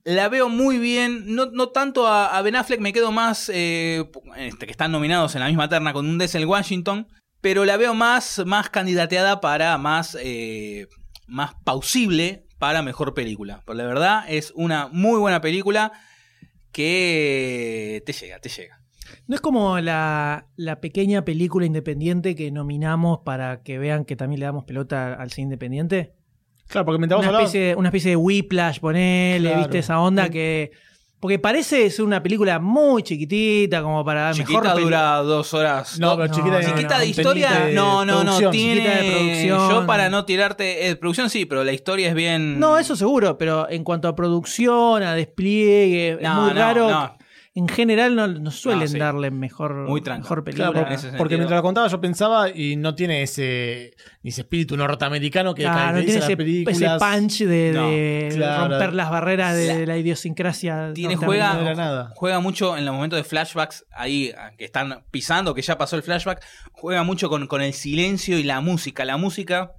La veo muy bien. No, no tanto a, a Ben Affleck, me quedo más. eh, este, que están nominados en la misma terna con un Denzel Washington. Pero la veo más, más candidateada para más. eh, más pausible para mejor película. Pero la verdad es una muy buena película que te llega, te llega. No es como la, la pequeña película independiente que nominamos para que vean que también le damos pelota al cine independiente. Claro, porque mientras vos Una hablabas- especie, una especie de whiplash, ponele, Claro. viste esa onda que. Porque parece ser una película muy chiquitita, como para Chiquita mejor dura dos horas. No, pero chiquita de- chiquita de no, historia, de no, no, no. Tiene. Chiquita de producción. Yo para no tirarte. eh, producción sí, pero la historia es bien. No, eso seguro, pero en cuanto a producción, a despliegue, es No, muy no, raro. En general no, no suelen No, sí. darle mejor, Muy mejor película. Claro, porque, mientras lo contaba yo pensaba y no tiene ese, ni ese espíritu norteamericano que Claro, no caracteriza tiene ese, ese punch de, No, de claro. romper las barreras de, La- de la idiosincrasia. Tiene juega, nada. juega mucho en los momentos de flashbacks ahí ah, que están pisando, que ya pasó el flashback, juega mucho con, con el silencio y la música. La música,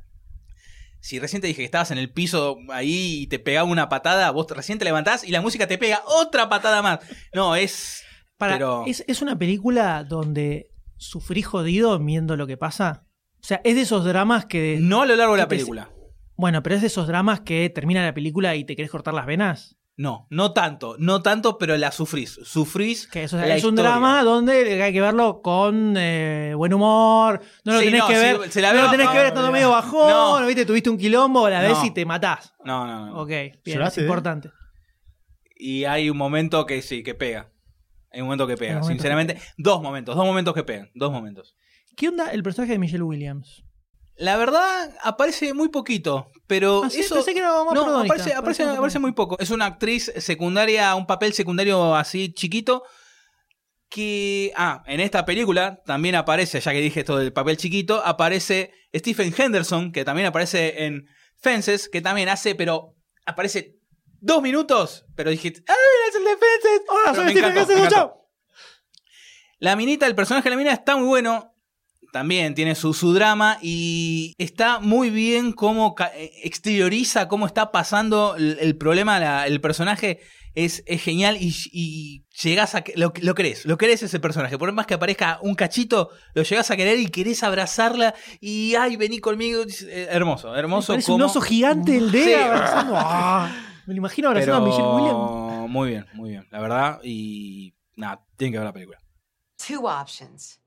si recién te dije que estabas en el piso ahí y te pegaba una patada, vos recién te levantás y la música te pega otra patada más. No, es... Para, pero ¿es, es una película donde sufrí jodido viendo lo que pasa? O sea, es de esos dramas que... no a lo largo de la película. Bueno, pero es de esos dramas que termina la película y te querés cortar las venas. No, no tanto, no tanto, pero la sufrís. Sufrís. Que eso la es un historia. drama donde hay que verlo con eh, buen humor. No lo Sí, tenés no, que si- ver. si la no veo- lo tenés que ver no, medio bajón. no. ¿Viste? Tuviste un quilombo, la ves No. y te matás. No, no, no. Ok, bien, es ¿Lloraste, eh? importante. Y hay un momento que sí, que pega. Hay un momento que pega, momento sinceramente. Dos momentos, dos momentos que pegan, dos momentos. ¿Qué onda el personaje de Michelle Williams? La verdad, aparece muy poquito, pero Ah, sí, eso... pensé que era más no, aparece, aparece, aparece muy poco. Es una actriz secundaria, un papel secundario así chiquito, que... Ah, en esta película también aparece, ya que dije esto del papel chiquito, aparece Stephen Henderson, que también aparece en Fences, que también hace, pero aparece dos minutos, pero dije, ¡ah, es el de Fences! Hola, soy Stephen Henderson. La minita, el personaje de la mina está muy bueno. También tiene su, su drama y está muy bien cómo ca- eh, exterioriza cómo está pasando el, el problema. la- el personaje es, es genial y, y llegás a. que- Lo, lo querés, lo querés ese personaje. Por más que aparezca un cachito, lo llegás a querer y querés abrazarla y ay, vení conmigo. Eh, Hermoso, hermoso. Parece un oso gigante el de Sí. abrazando. Ah, me lo imagino abrazando a Michelle Williams. Muy bien, muy bien, la verdad. Y nada, tienen que ver la película. Two options.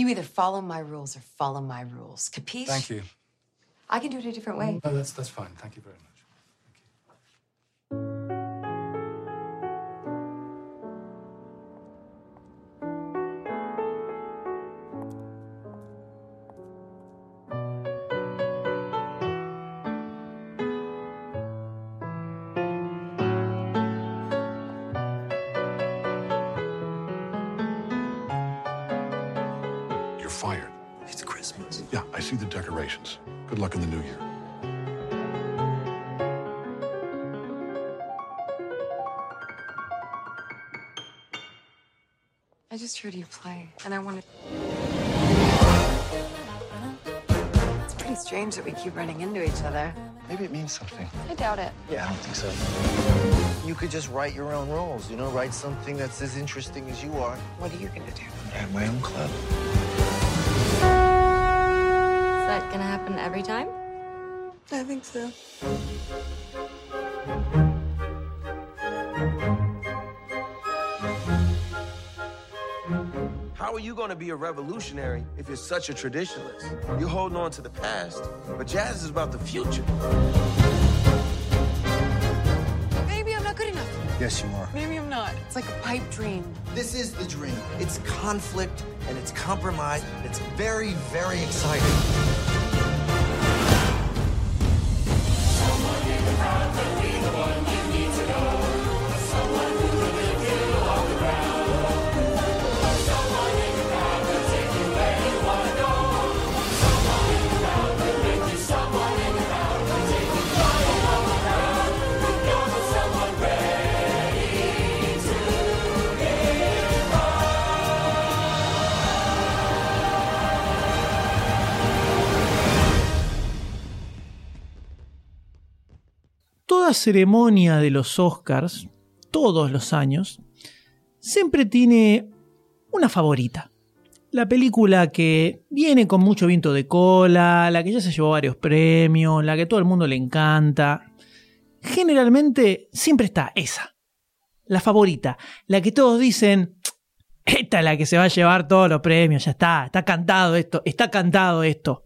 You either follow my rules or follow my rules. Capiche? Thank you. I can do it a different way. No, that's, that's fine. Thank you very much. Fired. It's Christmas. Yeah, I see the decorations. Good luck in the new year. I just heard you play, and I wanted. It's pretty strange that we keep running into each other. Maybe it means something. I doubt it. Yeah, I don't think so. You could just write your own rules, you know, write something that's as interesting as you are. What are you gonna do? I have my own club. Gonna happen every time? I think so. How are you going to be a revolutionary if you're such a traditionalist? You're holding on to the past, but jazz is about the future. Maybe I'm not good enough. Yes, you are. Maybe I'm not. It's like a pipe dream. This is the dream. It's conflict and it's compromise. It's very, very exciting. Ceremonia de los Oscars, todos los años, siempre tiene una favorita. La película que viene con mucho viento de cola, la que ya se llevó varios premios, la que todo el mundo le encanta. Generalmente siempre está esa. La favorita. La que todos dicen, esta es la que se va a llevar todos los premios, ya está, está cantado esto, está cantado esto.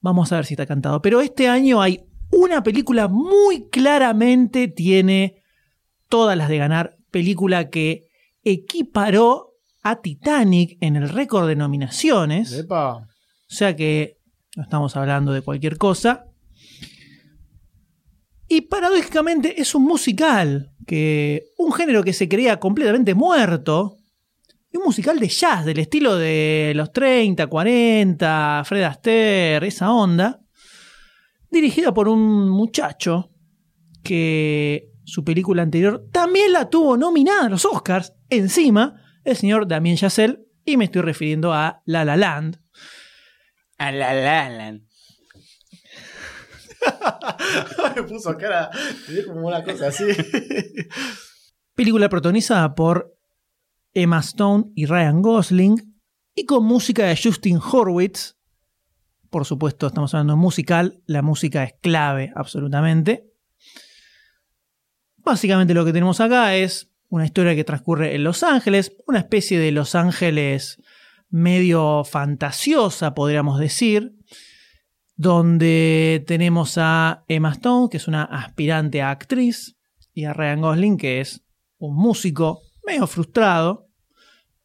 Vamos a ver si está cantado. Pero este año hay una película muy claramente tiene todas las de ganar. Película que equiparó a Titanic en el récord de nominaciones. Epa. O sea que no estamos hablando de cualquier cosa. Y paradójicamente es un musical, que un género que se creía completamente muerto, y un musical de jazz, del estilo de los 30, 40, Fred Astaire, esa onda, dirigida por un muchacho que su película anterior también la tuvo nominada a los Oscars, encima, el señor Damien Chazelle, y me estoy refiriendo a La La Land. A La La Land. Me puso cara. Como una cosa así. Película protagonizada por Emma Stone y Ryan Gosling y con música de Justin Horwitz. Por supuesto, estamos hablando de musical, la música es clave absolutamente. Básicamente lo que tenemos acá es una historia que transcurre en Los Ángeles, una especie de Los Ángeles medio fantasiosa, podríamos decir, donde tenemos a Emma Stone, que es una aspirante a actriz, y a Ryan Gosling, que es un músico medio frustrado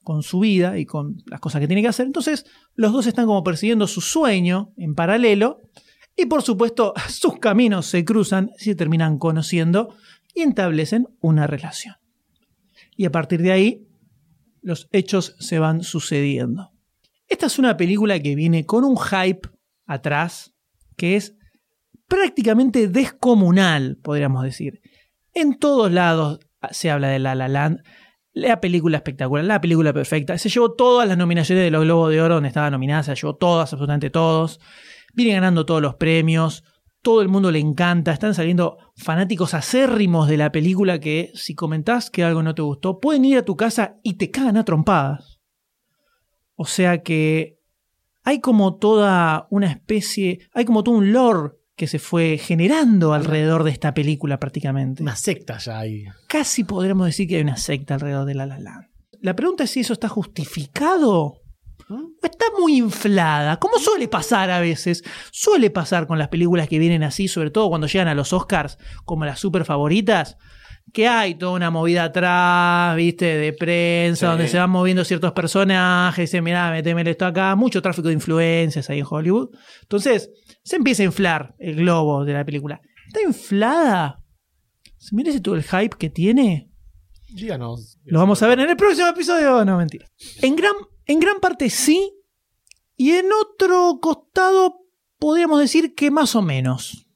con su vida y con las cosas que tiene que hacer. Entonces, los dos están como persiguiendo su sueño en paralelo, y por supuesto, sus caminos se cruzan se terminan conociendo y establecen una relación. Y a partir de ahí, los hechos se van sucediendo. Esta es una película que viene con un hype atrás que es prácticamente descomunal, podríamos decir. En todos lados se habla de La La Land. La película espectacular, la película perfecta. Se llevó todas las nominaciones de los Globos de Oro donde estaba nominada, se llevó todas, absolutamente todos. Viene ganando todos los premios. Todo el mundo le encanta. Están saliendo fanáticos acérrimos de la película que si comentás que algo no te gustó, pueden ir a tu casa y te cagan a trompadas. O sea que hay como toda una especie, hay como todo un lore que se fue generando alrededor de esta película prácticamente. Una secta ya hay. Casi podríamos decir que hay una secta alrededor de La La Land. La pregunta es si eso está justificado o está muy inflada, como suele pasar a veces. Suele pasar con las películas que vienen así, sobre todo cuando llegan a los Oscars como las super favoritas, que hay toda una movida atrás, viste, de prensa, Sí. donde se van moviendo ciertos personajes, dicen, mirá, metémele esto acá, mucho tráfico de influencias ahí en Hollywood. Entonces, se empieza a inflar el globo de la película. ¿Está inflada? ¿Se merece todo el hype que tiene? Díganos. Lo vamos a ver en el próximo episodio. No, mentira. En gran, en gran parte sí. Y en otro costado podríamos decir que más o menos.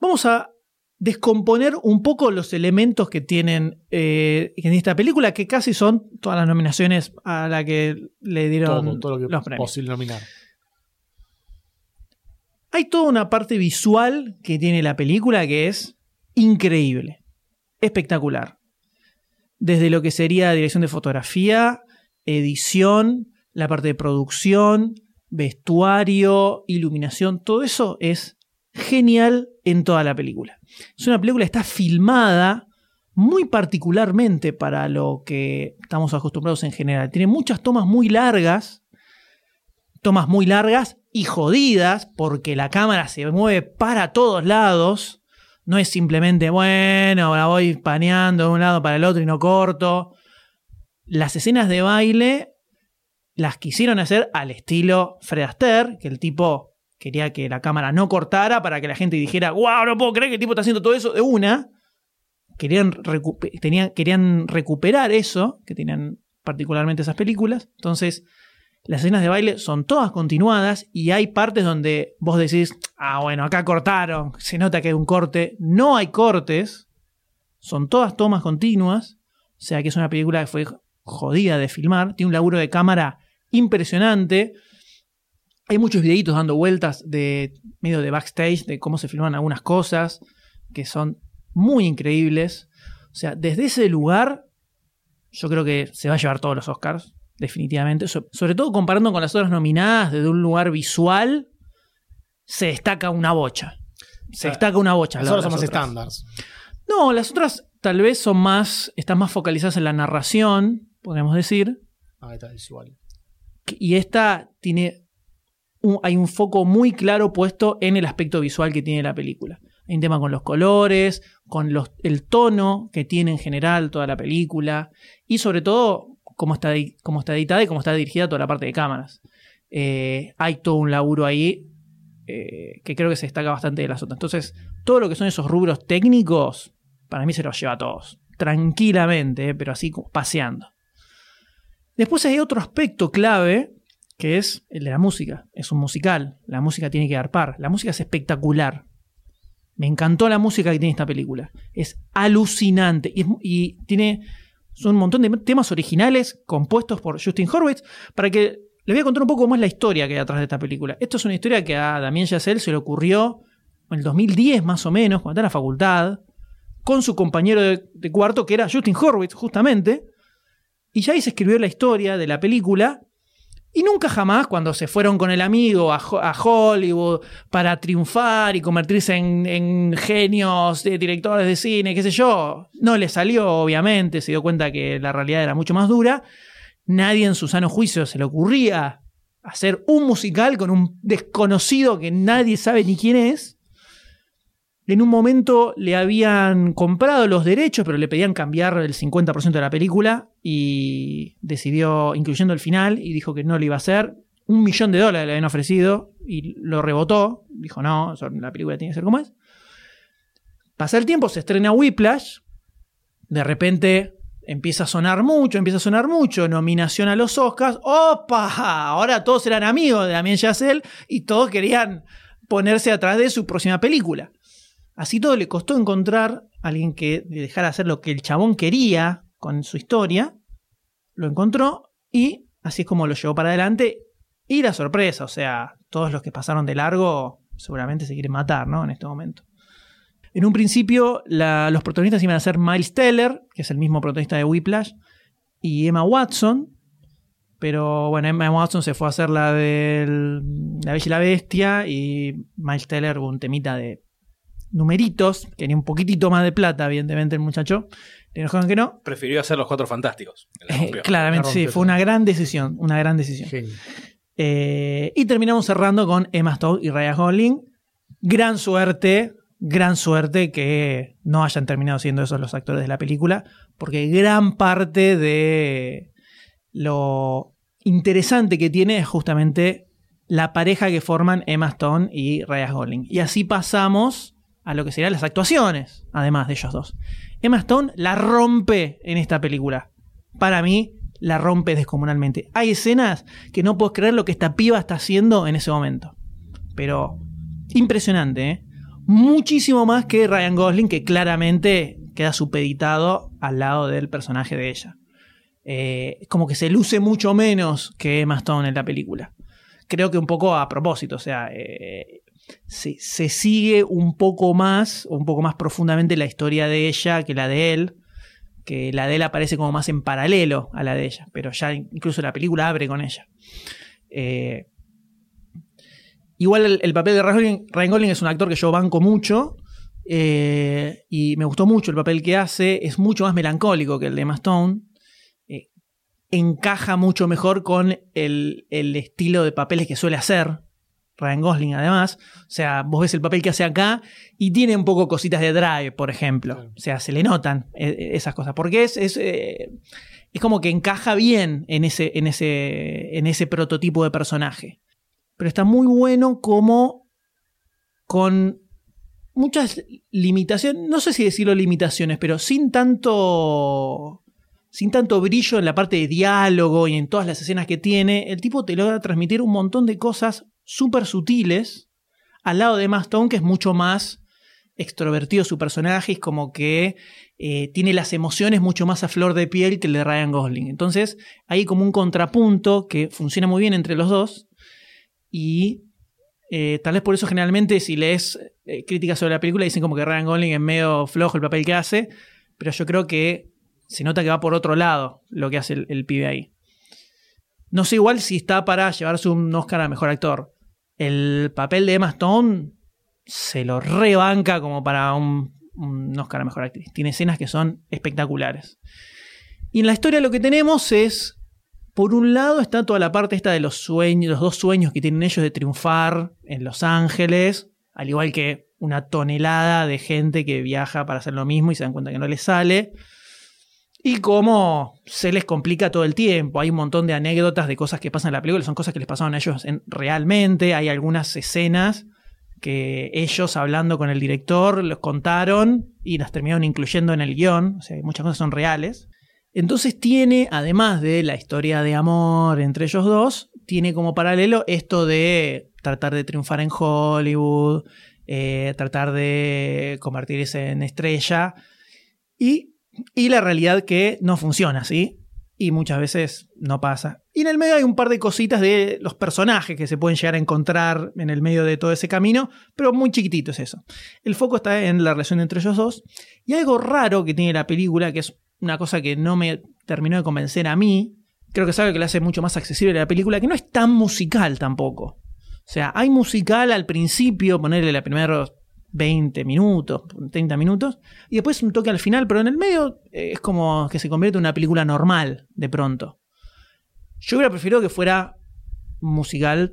Vamos a descomponer un poco los elementos que tienen eh, en esta película, que casi son todas las nominaciones a la que le dieron Todo, todo lo que los premios. posible nominar. Hay toda una parte visual que tiene la película que es increíble, espectacular. Desde lo que sería dirección de fotografía, edición, la parte de producción, vestuario, iluminación, todo eso es genial en toda la película. Es una película que está filmada muy particularmente para lo que estamos acostumbrados en general. Tiene muchas tomas muy largas, tomas muy largas y jodidas porque la cámara se mueve para todos lados. No es simplemente, bueno, la voy paneando de un lado para el otro y no corto. Las escenas de baile las quisieron hacer al estilo Fred Astaire, que el tipo quería que la cámara no cortara para que la gente dijera, wow, no puedo creer que el tipo está haciendo todo eso de una. Querían, tenían- querían recuperar eso, que tenían particularmente esas películas. Entonces, las escenas de baile son todas continuadas y hay partes donde vos decís, ah, bueno, acá cortaron, se nota que hay un corte. No hay cortes, son todas tomas continuas. O sea que es una película que fue jodida de filmar. Tiene un laburo de cámara impresionante. Hay muchos videitos dando vueltas de medio de backstage de cómo se filman algunas cosas que son muy increíbles. O sea, desde ese lugar, yo creo que se va a llevar todos los Oscars, definitivamente. So- sobre todo comparando con las otras nominadas, desde un lugar visual, se destaca una bocha. Se destaca una bocha. Las la- otras son las más otras. estándares. No, las otras tal vez son más, están más focalizadas en la narración, podríamos decir. Ah, está visual. Y esta tiene un- hay un foco muy claro puesto en el aspecto visual que tiene la película. Hay un tema con los colores, con los, el tono que tiene en general toda la película y sobre todo cómo está, cómo está editada y cómo está dirigida toda la parte de cámaras. Eh, hay todo un laburo ahí eh, que creo que se destaca bastante de las otras. Entonces, todo lo que son esos rubros técnicos, para mí se los lleva a todos. Tranquilamente, eh, pero así paseando. Después hay otro aspecto clave que es el de la música. Es un musical. La música tiene que dar par. La música es espectacular. Me encantó la música que tiene esta película. Es alucinante. Y, tiene un montón de temas originales compuestos por Justin Horwitz. Para que les voy a contar un poco es la historia que hay atrás de esta película. Esto es una historia que a Damien Chazelle se le ocurrió en el 2010 más o menos, cuando estaba en la facultad, con su compañero de, de cuarto que era Justin Horwitz, justamente. Y ya ahí se escribió la historia de la película Y nunca jamás, cuando se fueron con el amigo a, a Hollywood para triunfar y convertirse en, en genios de directores de cine, qué sé yo, no le salió, obviamente, se dio cuenta que la realidad era mucho más dura. Nadie en su sano juicio se le ocurría hacer un musical con un desconocido que nadie sabe ni quién es. En un momento le habían comprado los derechos, pero le pedían cambiar el 50% de la película y decidió, incluyendo el final, y dijo que no lo iba a hacer. Un millón de dólares le habían ofrecido y lo rebotó. Dijo, no, la película tiene que ser como es. Pasa el tiempo, se estrena Whiplash. De repente empieza a sonar mucho, empieza a sonar mucho. Nominación a los Oscars. ¡Opa! Ahora todos eran amigos de Damien Chazelle y todos querían ponerse atrás de su próxima película. Así todo le costó encontrar a alguien que le dejara hacer lo que el chabón quería con su historia. Lo encontró y así es como lo llevó para adelante. Y la sorpresa, o sea, todos los que pasaron de largo seguramente se quieren matar, ¿no? En este momento. En un principio, los protagonistas iban a ser Miles Teller, que es el mismo protagonista de Whiplash, y Emma Watson. Pero bueno, Emma Watson se fue a hacer la de La Bella y la Bestia, y Miles Teller hubo un temita de numeritos, quería un poquitito más de plata, evidentemente, el muchacho. Le enojaron que no. Prefirió hacer los cuatro fantásticos. La Eh, claramente, La sí, fue una gran decisión, una gran decisión. Eh, y terminamos cerrando con Emma Stone y Ryan Gosling. Gran suerte, gran suerte que no hayan terminado siendo esos los actores de la película, porque gran parte de lo interesante que tiene es justamente la pareja que forman Emma Stone y Ryan Gosling. Y así pasamos a lo que serían las actuaciones, además de ellos dos. Emma Stone la rompe en esta película. Para mí, la rompe descomunalmente. Hay escenas que no puedo creer lo que esta piba está haciendo en ese momento. Pero impresionante, ¿eh? Muchísimo más que Ryan Gosling, que claramente queda supeditado al lado del personaje de ella. Eh, como que se luce mucho menos que Emma Stone en la película. Creo que un poco a propósito, o sea, eh, se, sigue un poco más, un poco más profundamente la historia de ella que la de él que la de él aparece como más en paralelo a la de ella, pero ya incluso la película abre con ella. Eh, igual el, el, papel de Ryan Ryan Gosling, es un actor que yo banco mucho eh, y me gustó mucho el papel que hace, es mucho más melancólico que el de Emma Stone. Eh, encaja mucho mejor con el estilo de papeles que suele hacer Ryan Gosling además. O sea, vos ves el papel que hace acá y tiene un poco cositas de Drive, por ejemplo. O sea, se le notan eh, esas cosas. Porque es, es, eh, es como que encaja bien en ese, en, ese, en ese prototipo de personaje. Pero está muy bueno como con muchas limitaciones, no sé si decirlo limitaciones, pero sin tanto sin tanto brillo en la parte de diálogo y en todas las escenas que tiene, el tipo te logra transmitir un montón de cosas súper sutiles al lado de Emma Stone, que es mucho más extrovertido su personaje, es como que eh, tiene las emociones mucho más a flor de piel que el de Ryan Gosling. Entonces hay como un contrapunto que funciona muy bien entre los dos y eh, tal vez por eso generalmente si lees eh, críticas sobre la película dicen como que Ryan Gosling es medio flojo el papel que hace, pero yo creo que se nota que va por otro lado lo que hace el, el pibe ahí. No sé igual si está para llevarse un Oscar a Mejor Actor. El papel de Emma Stone se lo rebanca como para un, un, Oscar a Mejor Actriz. Tiene escenas que son espectaculares. Y en la historia lo que tenemos es, por un lado está toda la parte esta de los sueños, los dos sueños que tienen ellos de triunfar en Los Ángeles, al igual que una tonelada de gente que viaja para hacer lo mismo y se dan cuenta que no les sale. Y cómo se les complica todo el tiempo. Hay un montón de anécdotas de cosas que pasan en la película, son cosas que les pasaron a ellos en, realmente. Hay algunas escenas que ellos hablando con el director los contaron y las terminaron incluyendo en el guion. O sea, muchas cosas son reales. Entonces tiene, además de la historia de amor entre ellos dos, tiene como paralelo esto de tratar de triunfar en Hollywood, eh, tratar de convertirse en estrella. Y y la realidad que no funciona, ¿sí? Y muchas veces no pasa. Y en el medio hay un par de cositas de los personajes que se pueden llegar a encontrar en el medio de todo ese camino, pero muy chiquitito es eso. El foco está en la relación entre ellos dos. Y algo raro que tiene la película, que es una cosa que no me terminó de convencer a mí, creo que algo que le hace mucho más accesible la película, que no es tan musical tampoco. O sea, hay musical al principio, ponerle los primeros 20 minutos, 30 minutos, y después un toque al final, pero en el medio eh, es como que se convierte en una película normal de pronto. Yo hubiera preferido que fuera musical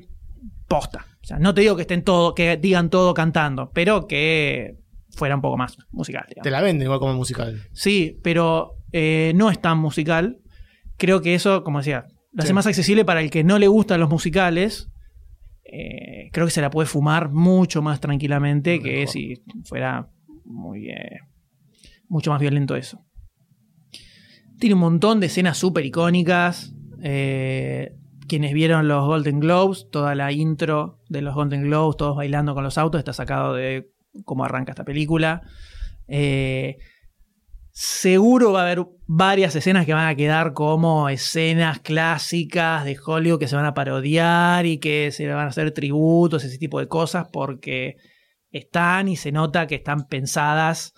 posta. O sea, no te digo que estén todo, que digan todo cantando, pero que fuera un poco más musical. digamos. Te la venden igual como musical. Sí, pero eh, no es tan musical. Creo que eso, como decía, lo hace Sí. más accesible para el que no le gustan los musicales. Eh, creo que se la puede fumar mucho más tranquilamente que si fuera muy eh, mucho más violento eso. Tiene un montón de escenas súper icónicas. Eh, quienes vieron los Golden Globes, toda la intro de los Golden Globes, todos bailando con los autos, está sacado de cómo arranca esta película. Seguro va a haber varias escenas que van a quedar como escenas clásicas de Hollywood que se van a parodiar y que se van a hacer tributos, ese tipo de cosas, porque están y se nota que están pensadas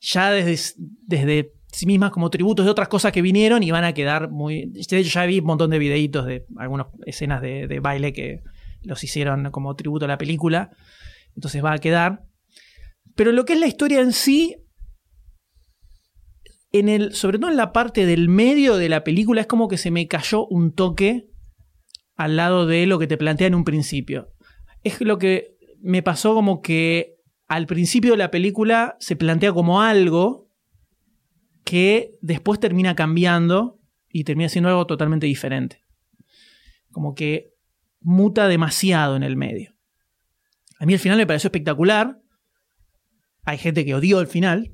ya desde, desde sí mismas como tributos de otras cosas que vinieron y van a quedar muy... De hecho ya vi un montón de videitos de algunas escenas de, de baile que los hicieron como tributo a la película, entonces va a quedar. Pero lo que es la historia en sí, en el, sobre todo en la parte del medio de la película, es como que se me cayó un toque al lado de lo que te plantea en un principio. Es lo que me pasó como que al principio de la película se plantea como algo que después termina cambiando y termina siendo algo totalmente diferente. Como que muta demasiado en el medio. A mí el final me pareció espectacular. Hay gente que odió el final.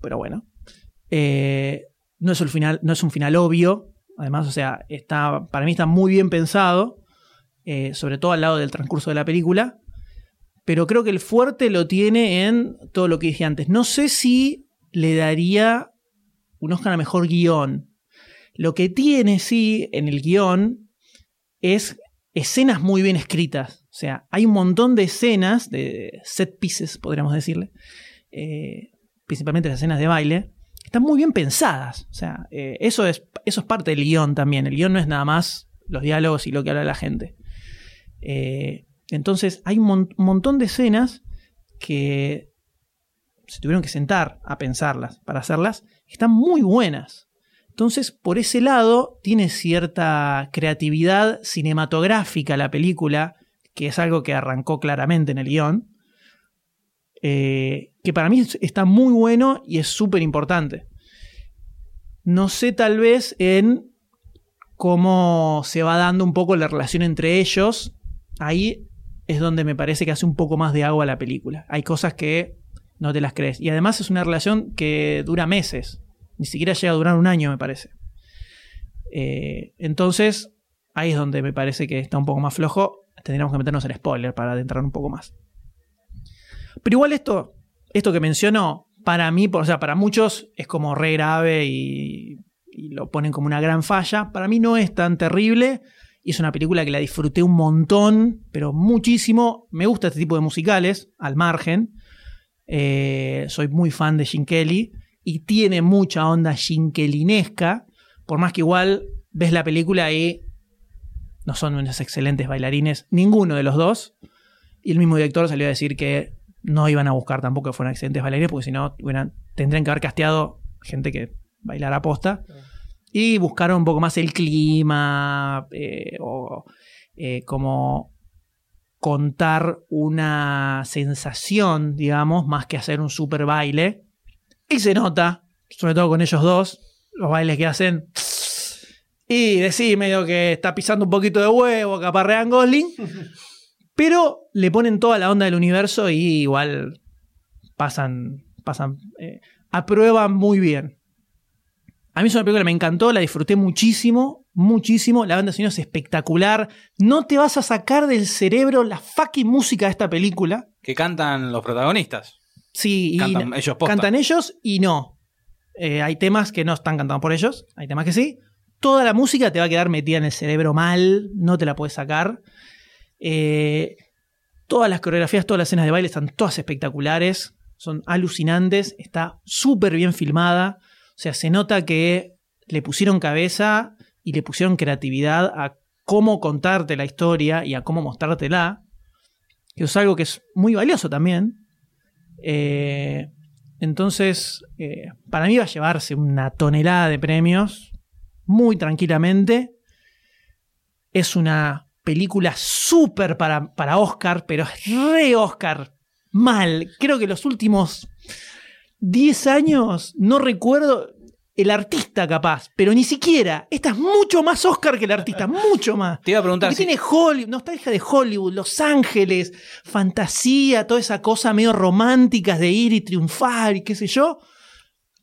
Pero bueno. Eh, no, es final, no es un final obvio. Además, o sea, está, para mí está muy bien pensado. eh, sobre todo al lado del transcurso de la película. Pero creo que el fuerte lo tiene en todo lo que dije antes. No sé si le daría un Oscar a mejor guion. Lo que tiene, sí, en el guion es escenas muy bien escritas. O sea, hay un montón de escenas, de set pieces, podríamos decirle, eh, principalmente las escenas de baile, están muy bien pensadas. O sea, eh, eso, es, eso es parte del guion también. El guion no es nada más los diálogos y lo que habla la gente. Eh, entonces, hay un, mon- un montón de escenas que se tuvieron que sentar a pensarlas para hacerlas. Están muy buenas. Entonces, por ese lado, tiene cierta creatividad cinematográfica la película, que es algo que arrancó claramente en el guion, eh, que para mí es- está muy bueno y es súper importante. No sé tal vez en cómo se va dando un poco la relación entre ellos. Ahí es donde me parece que hace un poco más de agua la película. Hay cosas que no te las crees. Y además es una relación que dura meses. Ni siquiera llega a durar un año, me parece. Eh, entonces, ahí es donde me parece que está un poco más flojo. Tendríamos que meternos en spoiler para adentrar un poco más. Pero igual esto, esto que menciono, para mí, o sea, para muchos es como re grave y, lo ponen como una gran falla. Para mí no es tan terrible. Y es una película que la disfruté un montón, pero muchísimo. Me gusta este tipo de musicales, al margen. Eh, soy muy fan de Jim Kelly y tiene mucha onda Kellynesca. Por más que igual ves la película y no son unos excelentes bailarines, ninguno de los dos. Y el mismo director salió a decir que no iban a buscar tampoco que fueran excelentes bailarines, porque si no tendrían que haber casteado gente que bailara posta. Y buscaron un poco más el clima, eh, o eh, como contar una sensación, digamos, más que hacer un super baile. Y se nota, sobre todo con ellos dos, los bailes que hacen. Y decís medio que está pisando un poquito de huevo, caparrean Gosling. Pero le ponen toda la onda del universo y igual pasan, pasan, eh, aprueban muy bien. A mí es una película que me encantó, la disfruté muchísimo, muchísimo. La banda de sonido es espectacular. No te vas a sacar del cerebro la fucking música de esta película. Que cantan los protagonistas. Sí, y Cantan ellos posta. cantan ellos y no. Eh, hay temas que no están cantados por ellos, hay temas que sí. Toda la música te va a quedar metida en el cerebro mal, no te la puedes sacar. Eh, todas las coreografías, todas las escenas de baile están todas espectaculares, son alucinantes, está súper bien filmada. O sea, se nota que le pusieron cabeza y le pusieron creatividad a cómo contarte la historia y a cómo mostrártela, que es algo que es muy valioso también. Eh, entonces, eh, para mí va a llevarse una tonelada de premios muy tranquilamente. Es una película súper para, para Oscar, pero es re Oscar. Mal. Creo que los últimos 10 años, no recuerdo el artista capaz, pero ni siquiera. Esta es mucho más Oscar que el artista, mucho más. Te iba a preguntar Porque si- tiene Hollywood, nostalgia de Hollywood, Los Ángeles, fantasía, toda esa cosa medio románticas de ir y triunfar y qué sé yo.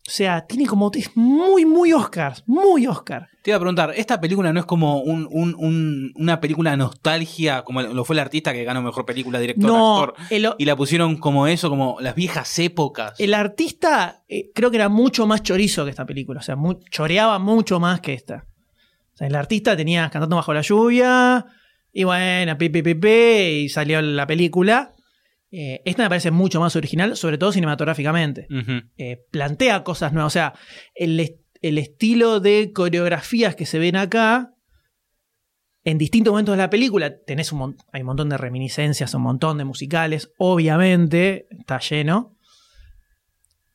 O sea, tiene como. Es muy, muy Oscar. Muy Oscar. Te iba a preguntar, ¿esta película no es como un- un- un- una película de nostalgia, como lo fue el artista que ganó mejor película, director, No, actor, el- y la pusieron como eso, como las viejas épocas? El artista eh, creo que era mucho más chorizo que esta película. O sea, choreaba mucho más que esta. O sea, el artista tenía cantando bajo la lluvia. Y bueno, pi, pi, pi, pi, y salió la película. Eh, esta me parece mucho más original, sobre todo cinematográficamente. Eh, plantea cosas nuevas. O sea, el, est- el estilo de coreografías que se ven acá, en distintos momentos de la película, tenés un, hay un montón de reminiscencias, un montón de musicales, obviamente, está lleno.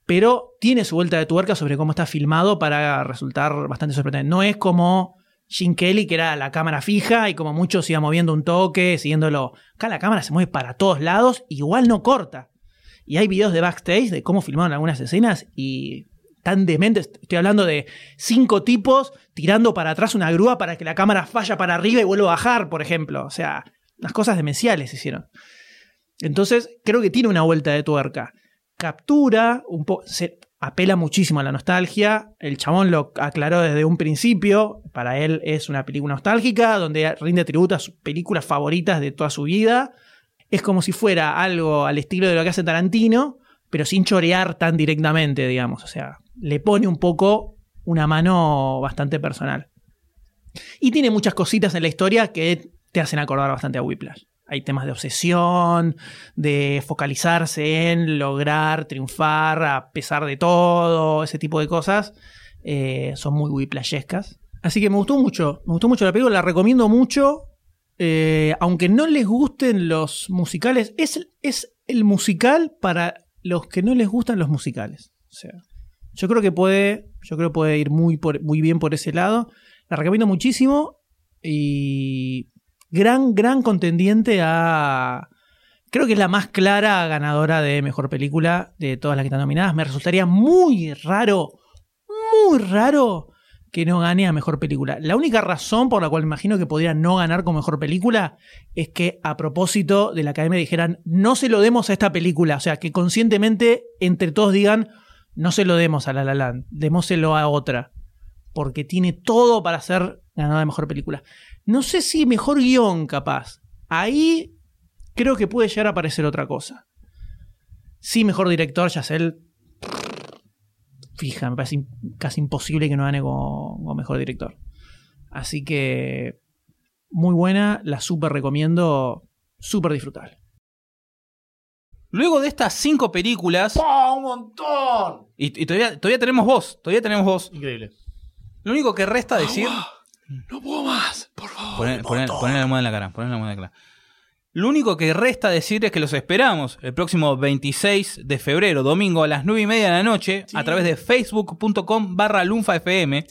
Pero tiene su vuelta de tuerca sobre cómo está filmado para resultar bastante sorprendente. No es como Jim Kelly, que era la cámara fija y como mucho se iba moviendo un toque, siguiéndolo. Acá la cámara se mueve para todos lados, igual no corta. Y hay videos de backstage de cómo filmaron algunas escenas y tan dementes. Estoy hablando de cinco tipos tirando para atrás una grúa para que la cámara falla para arriba y vuelva a bajar, por ejemplo. O sea, unas cosas demenciales hicieron. Entonces, creo que tiene una vuelta de tuerca. Captura, un po se apela muchísimo a la nostalgia. El chabón lo aclaró desde un principio. Para él es una película nostálgica donde rinde tributo a sus películas favoritas de toda su vida. Es como si fuera algo al estilo de lo que hace Tarantino, pero sin chorear tan directamente, digamos. O sea, le pone un poco una mano bastante personal. Y tiene muchas cositas en la historia que te hacen acordar bastante a Whiplash. Hay temas de obsesión, de focalizarse en lograr triunfar a pesar de todo, ese tipo de cosas. Eh, son muy whiplashescas. Así que me gustó mucho, me gustó mucho la película, la recomiendo mucho. Eh, aunque no les gusten los musicales, es, es el musical para los que no les gustan los musicales. O sea, yo creo que puede, yo creo puede ir muy, por- muy bien por ese lado. La recomiendo muchísimo y gran, gran contendiente a... Creo que es la más clara ganadora de mejor película de todas las que están nominadas. Me resultaría muy raro, muy raro que no gane a mejor película. La única razón por la cual me imagino que podría no ganar con mejor película es que a propósito de la academia dijeran no se lo demos a esta película. O sea, que conscientemente entre todos digan no se lo demos a La La Land, démoselo a otra. Porque tiene todo para ser ganadora de mejor película. No sé si mejor guion, capaz. Ahí creo que puede llegar a aparecer otra cosa. Sí, mejor director, ya sé, él. Fija, me parece casi imposible que no gane con, con mejor director. Así que. Muy buena, la súper recomiendo, súper disfrutable. Luego de estas cinco películas, ¡Pah, un montón! y, y todavía, todavía tenemos voz, todavía tenemos voz. Increíble. Lo único que resta decir. No puedo más, por favor. Poner, poner, poner la almohada en la cara. Poner la almohada en la cara. Lo único que resta decir es que los esperamos el próximo 26 de febrero, domingo a las 9 y media de la noche, a través de facebook.com barra lunfafm.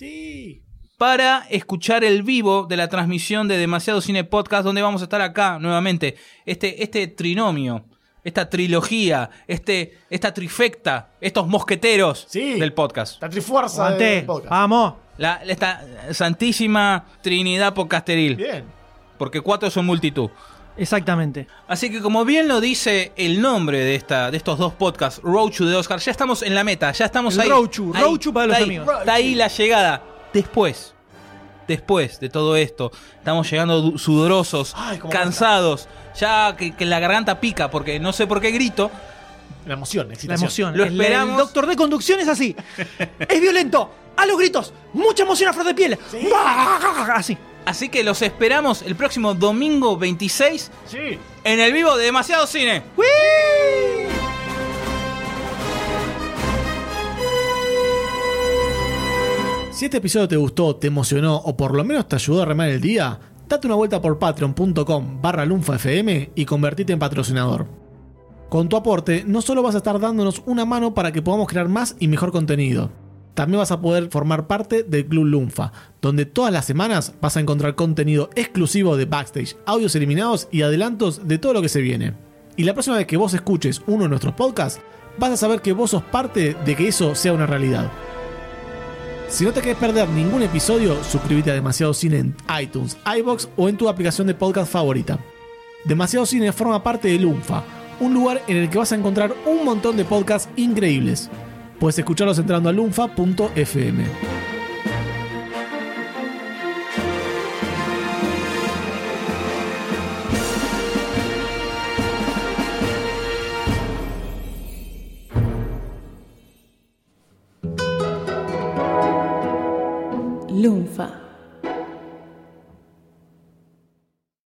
Para escuchar el vivo de la transmisión de Demasiado Cine Podcast, donde vamos a estar acá nuevamente. Este, este trinomio, esta trilogía, este, esta trifecta, estos mosqueteros del podcast. La trifuerza del podcast. vamos. La, esta santísima Trinidad podcasteril. Bien. Porque cuatro son multitud. Exactamente. Así que como bien lo dice el nombre de, esta, de estos dos podcasts, Roachu de Oscar, ya estamos en la meta, ya estamos El ahí. Roachu, Ahí, Roachu para los está ahí, amigos. Está ahí la llegada. Después, después de todo esto, estamos llegando sudorosos, cansados, ya que, que la garganta pica, porque no sé por qué grito. La emoción, la La excitación. emoción. Lo El- esperamos. El doctor de conducción es así. es violento. A los gritos. Mucha emoción a flor de piel. Así. Así que los esperamos el próximo domingo 26 Sí. en el vivo de Demasiado Cine. Si este episodio te gustó, te emocionó o por lo menos te ayudó a remar el día, date una vuelta por patreon.com barra lunfafm y convertite en patrocinador. Con tu aporte, no solo vas a estar dándonos una mano para que podamos crear más y mejor contenido, también vas a poder formar parte del Club Lunfa, donde todas las semanas vas a encontrar contenido exclusivo de backstage, audios eliminados y adelantos de todo lo que se viene. Y la próxima vez que vos escuches uno de nuestros podcasts, vas a saber que vos sos parte de que eso sea una realidad. Si no te querés perder ningún episodio, suscríbete a Demasiado Cine en iTunes, iBox o en tu aplicación de podcast favorita. Demasiado Cine forma parte de Lunfa, un lugar en el que vas a encontrar un montón de podcasts increíbles. Puedes escucharlos entrando a lunfa.fm.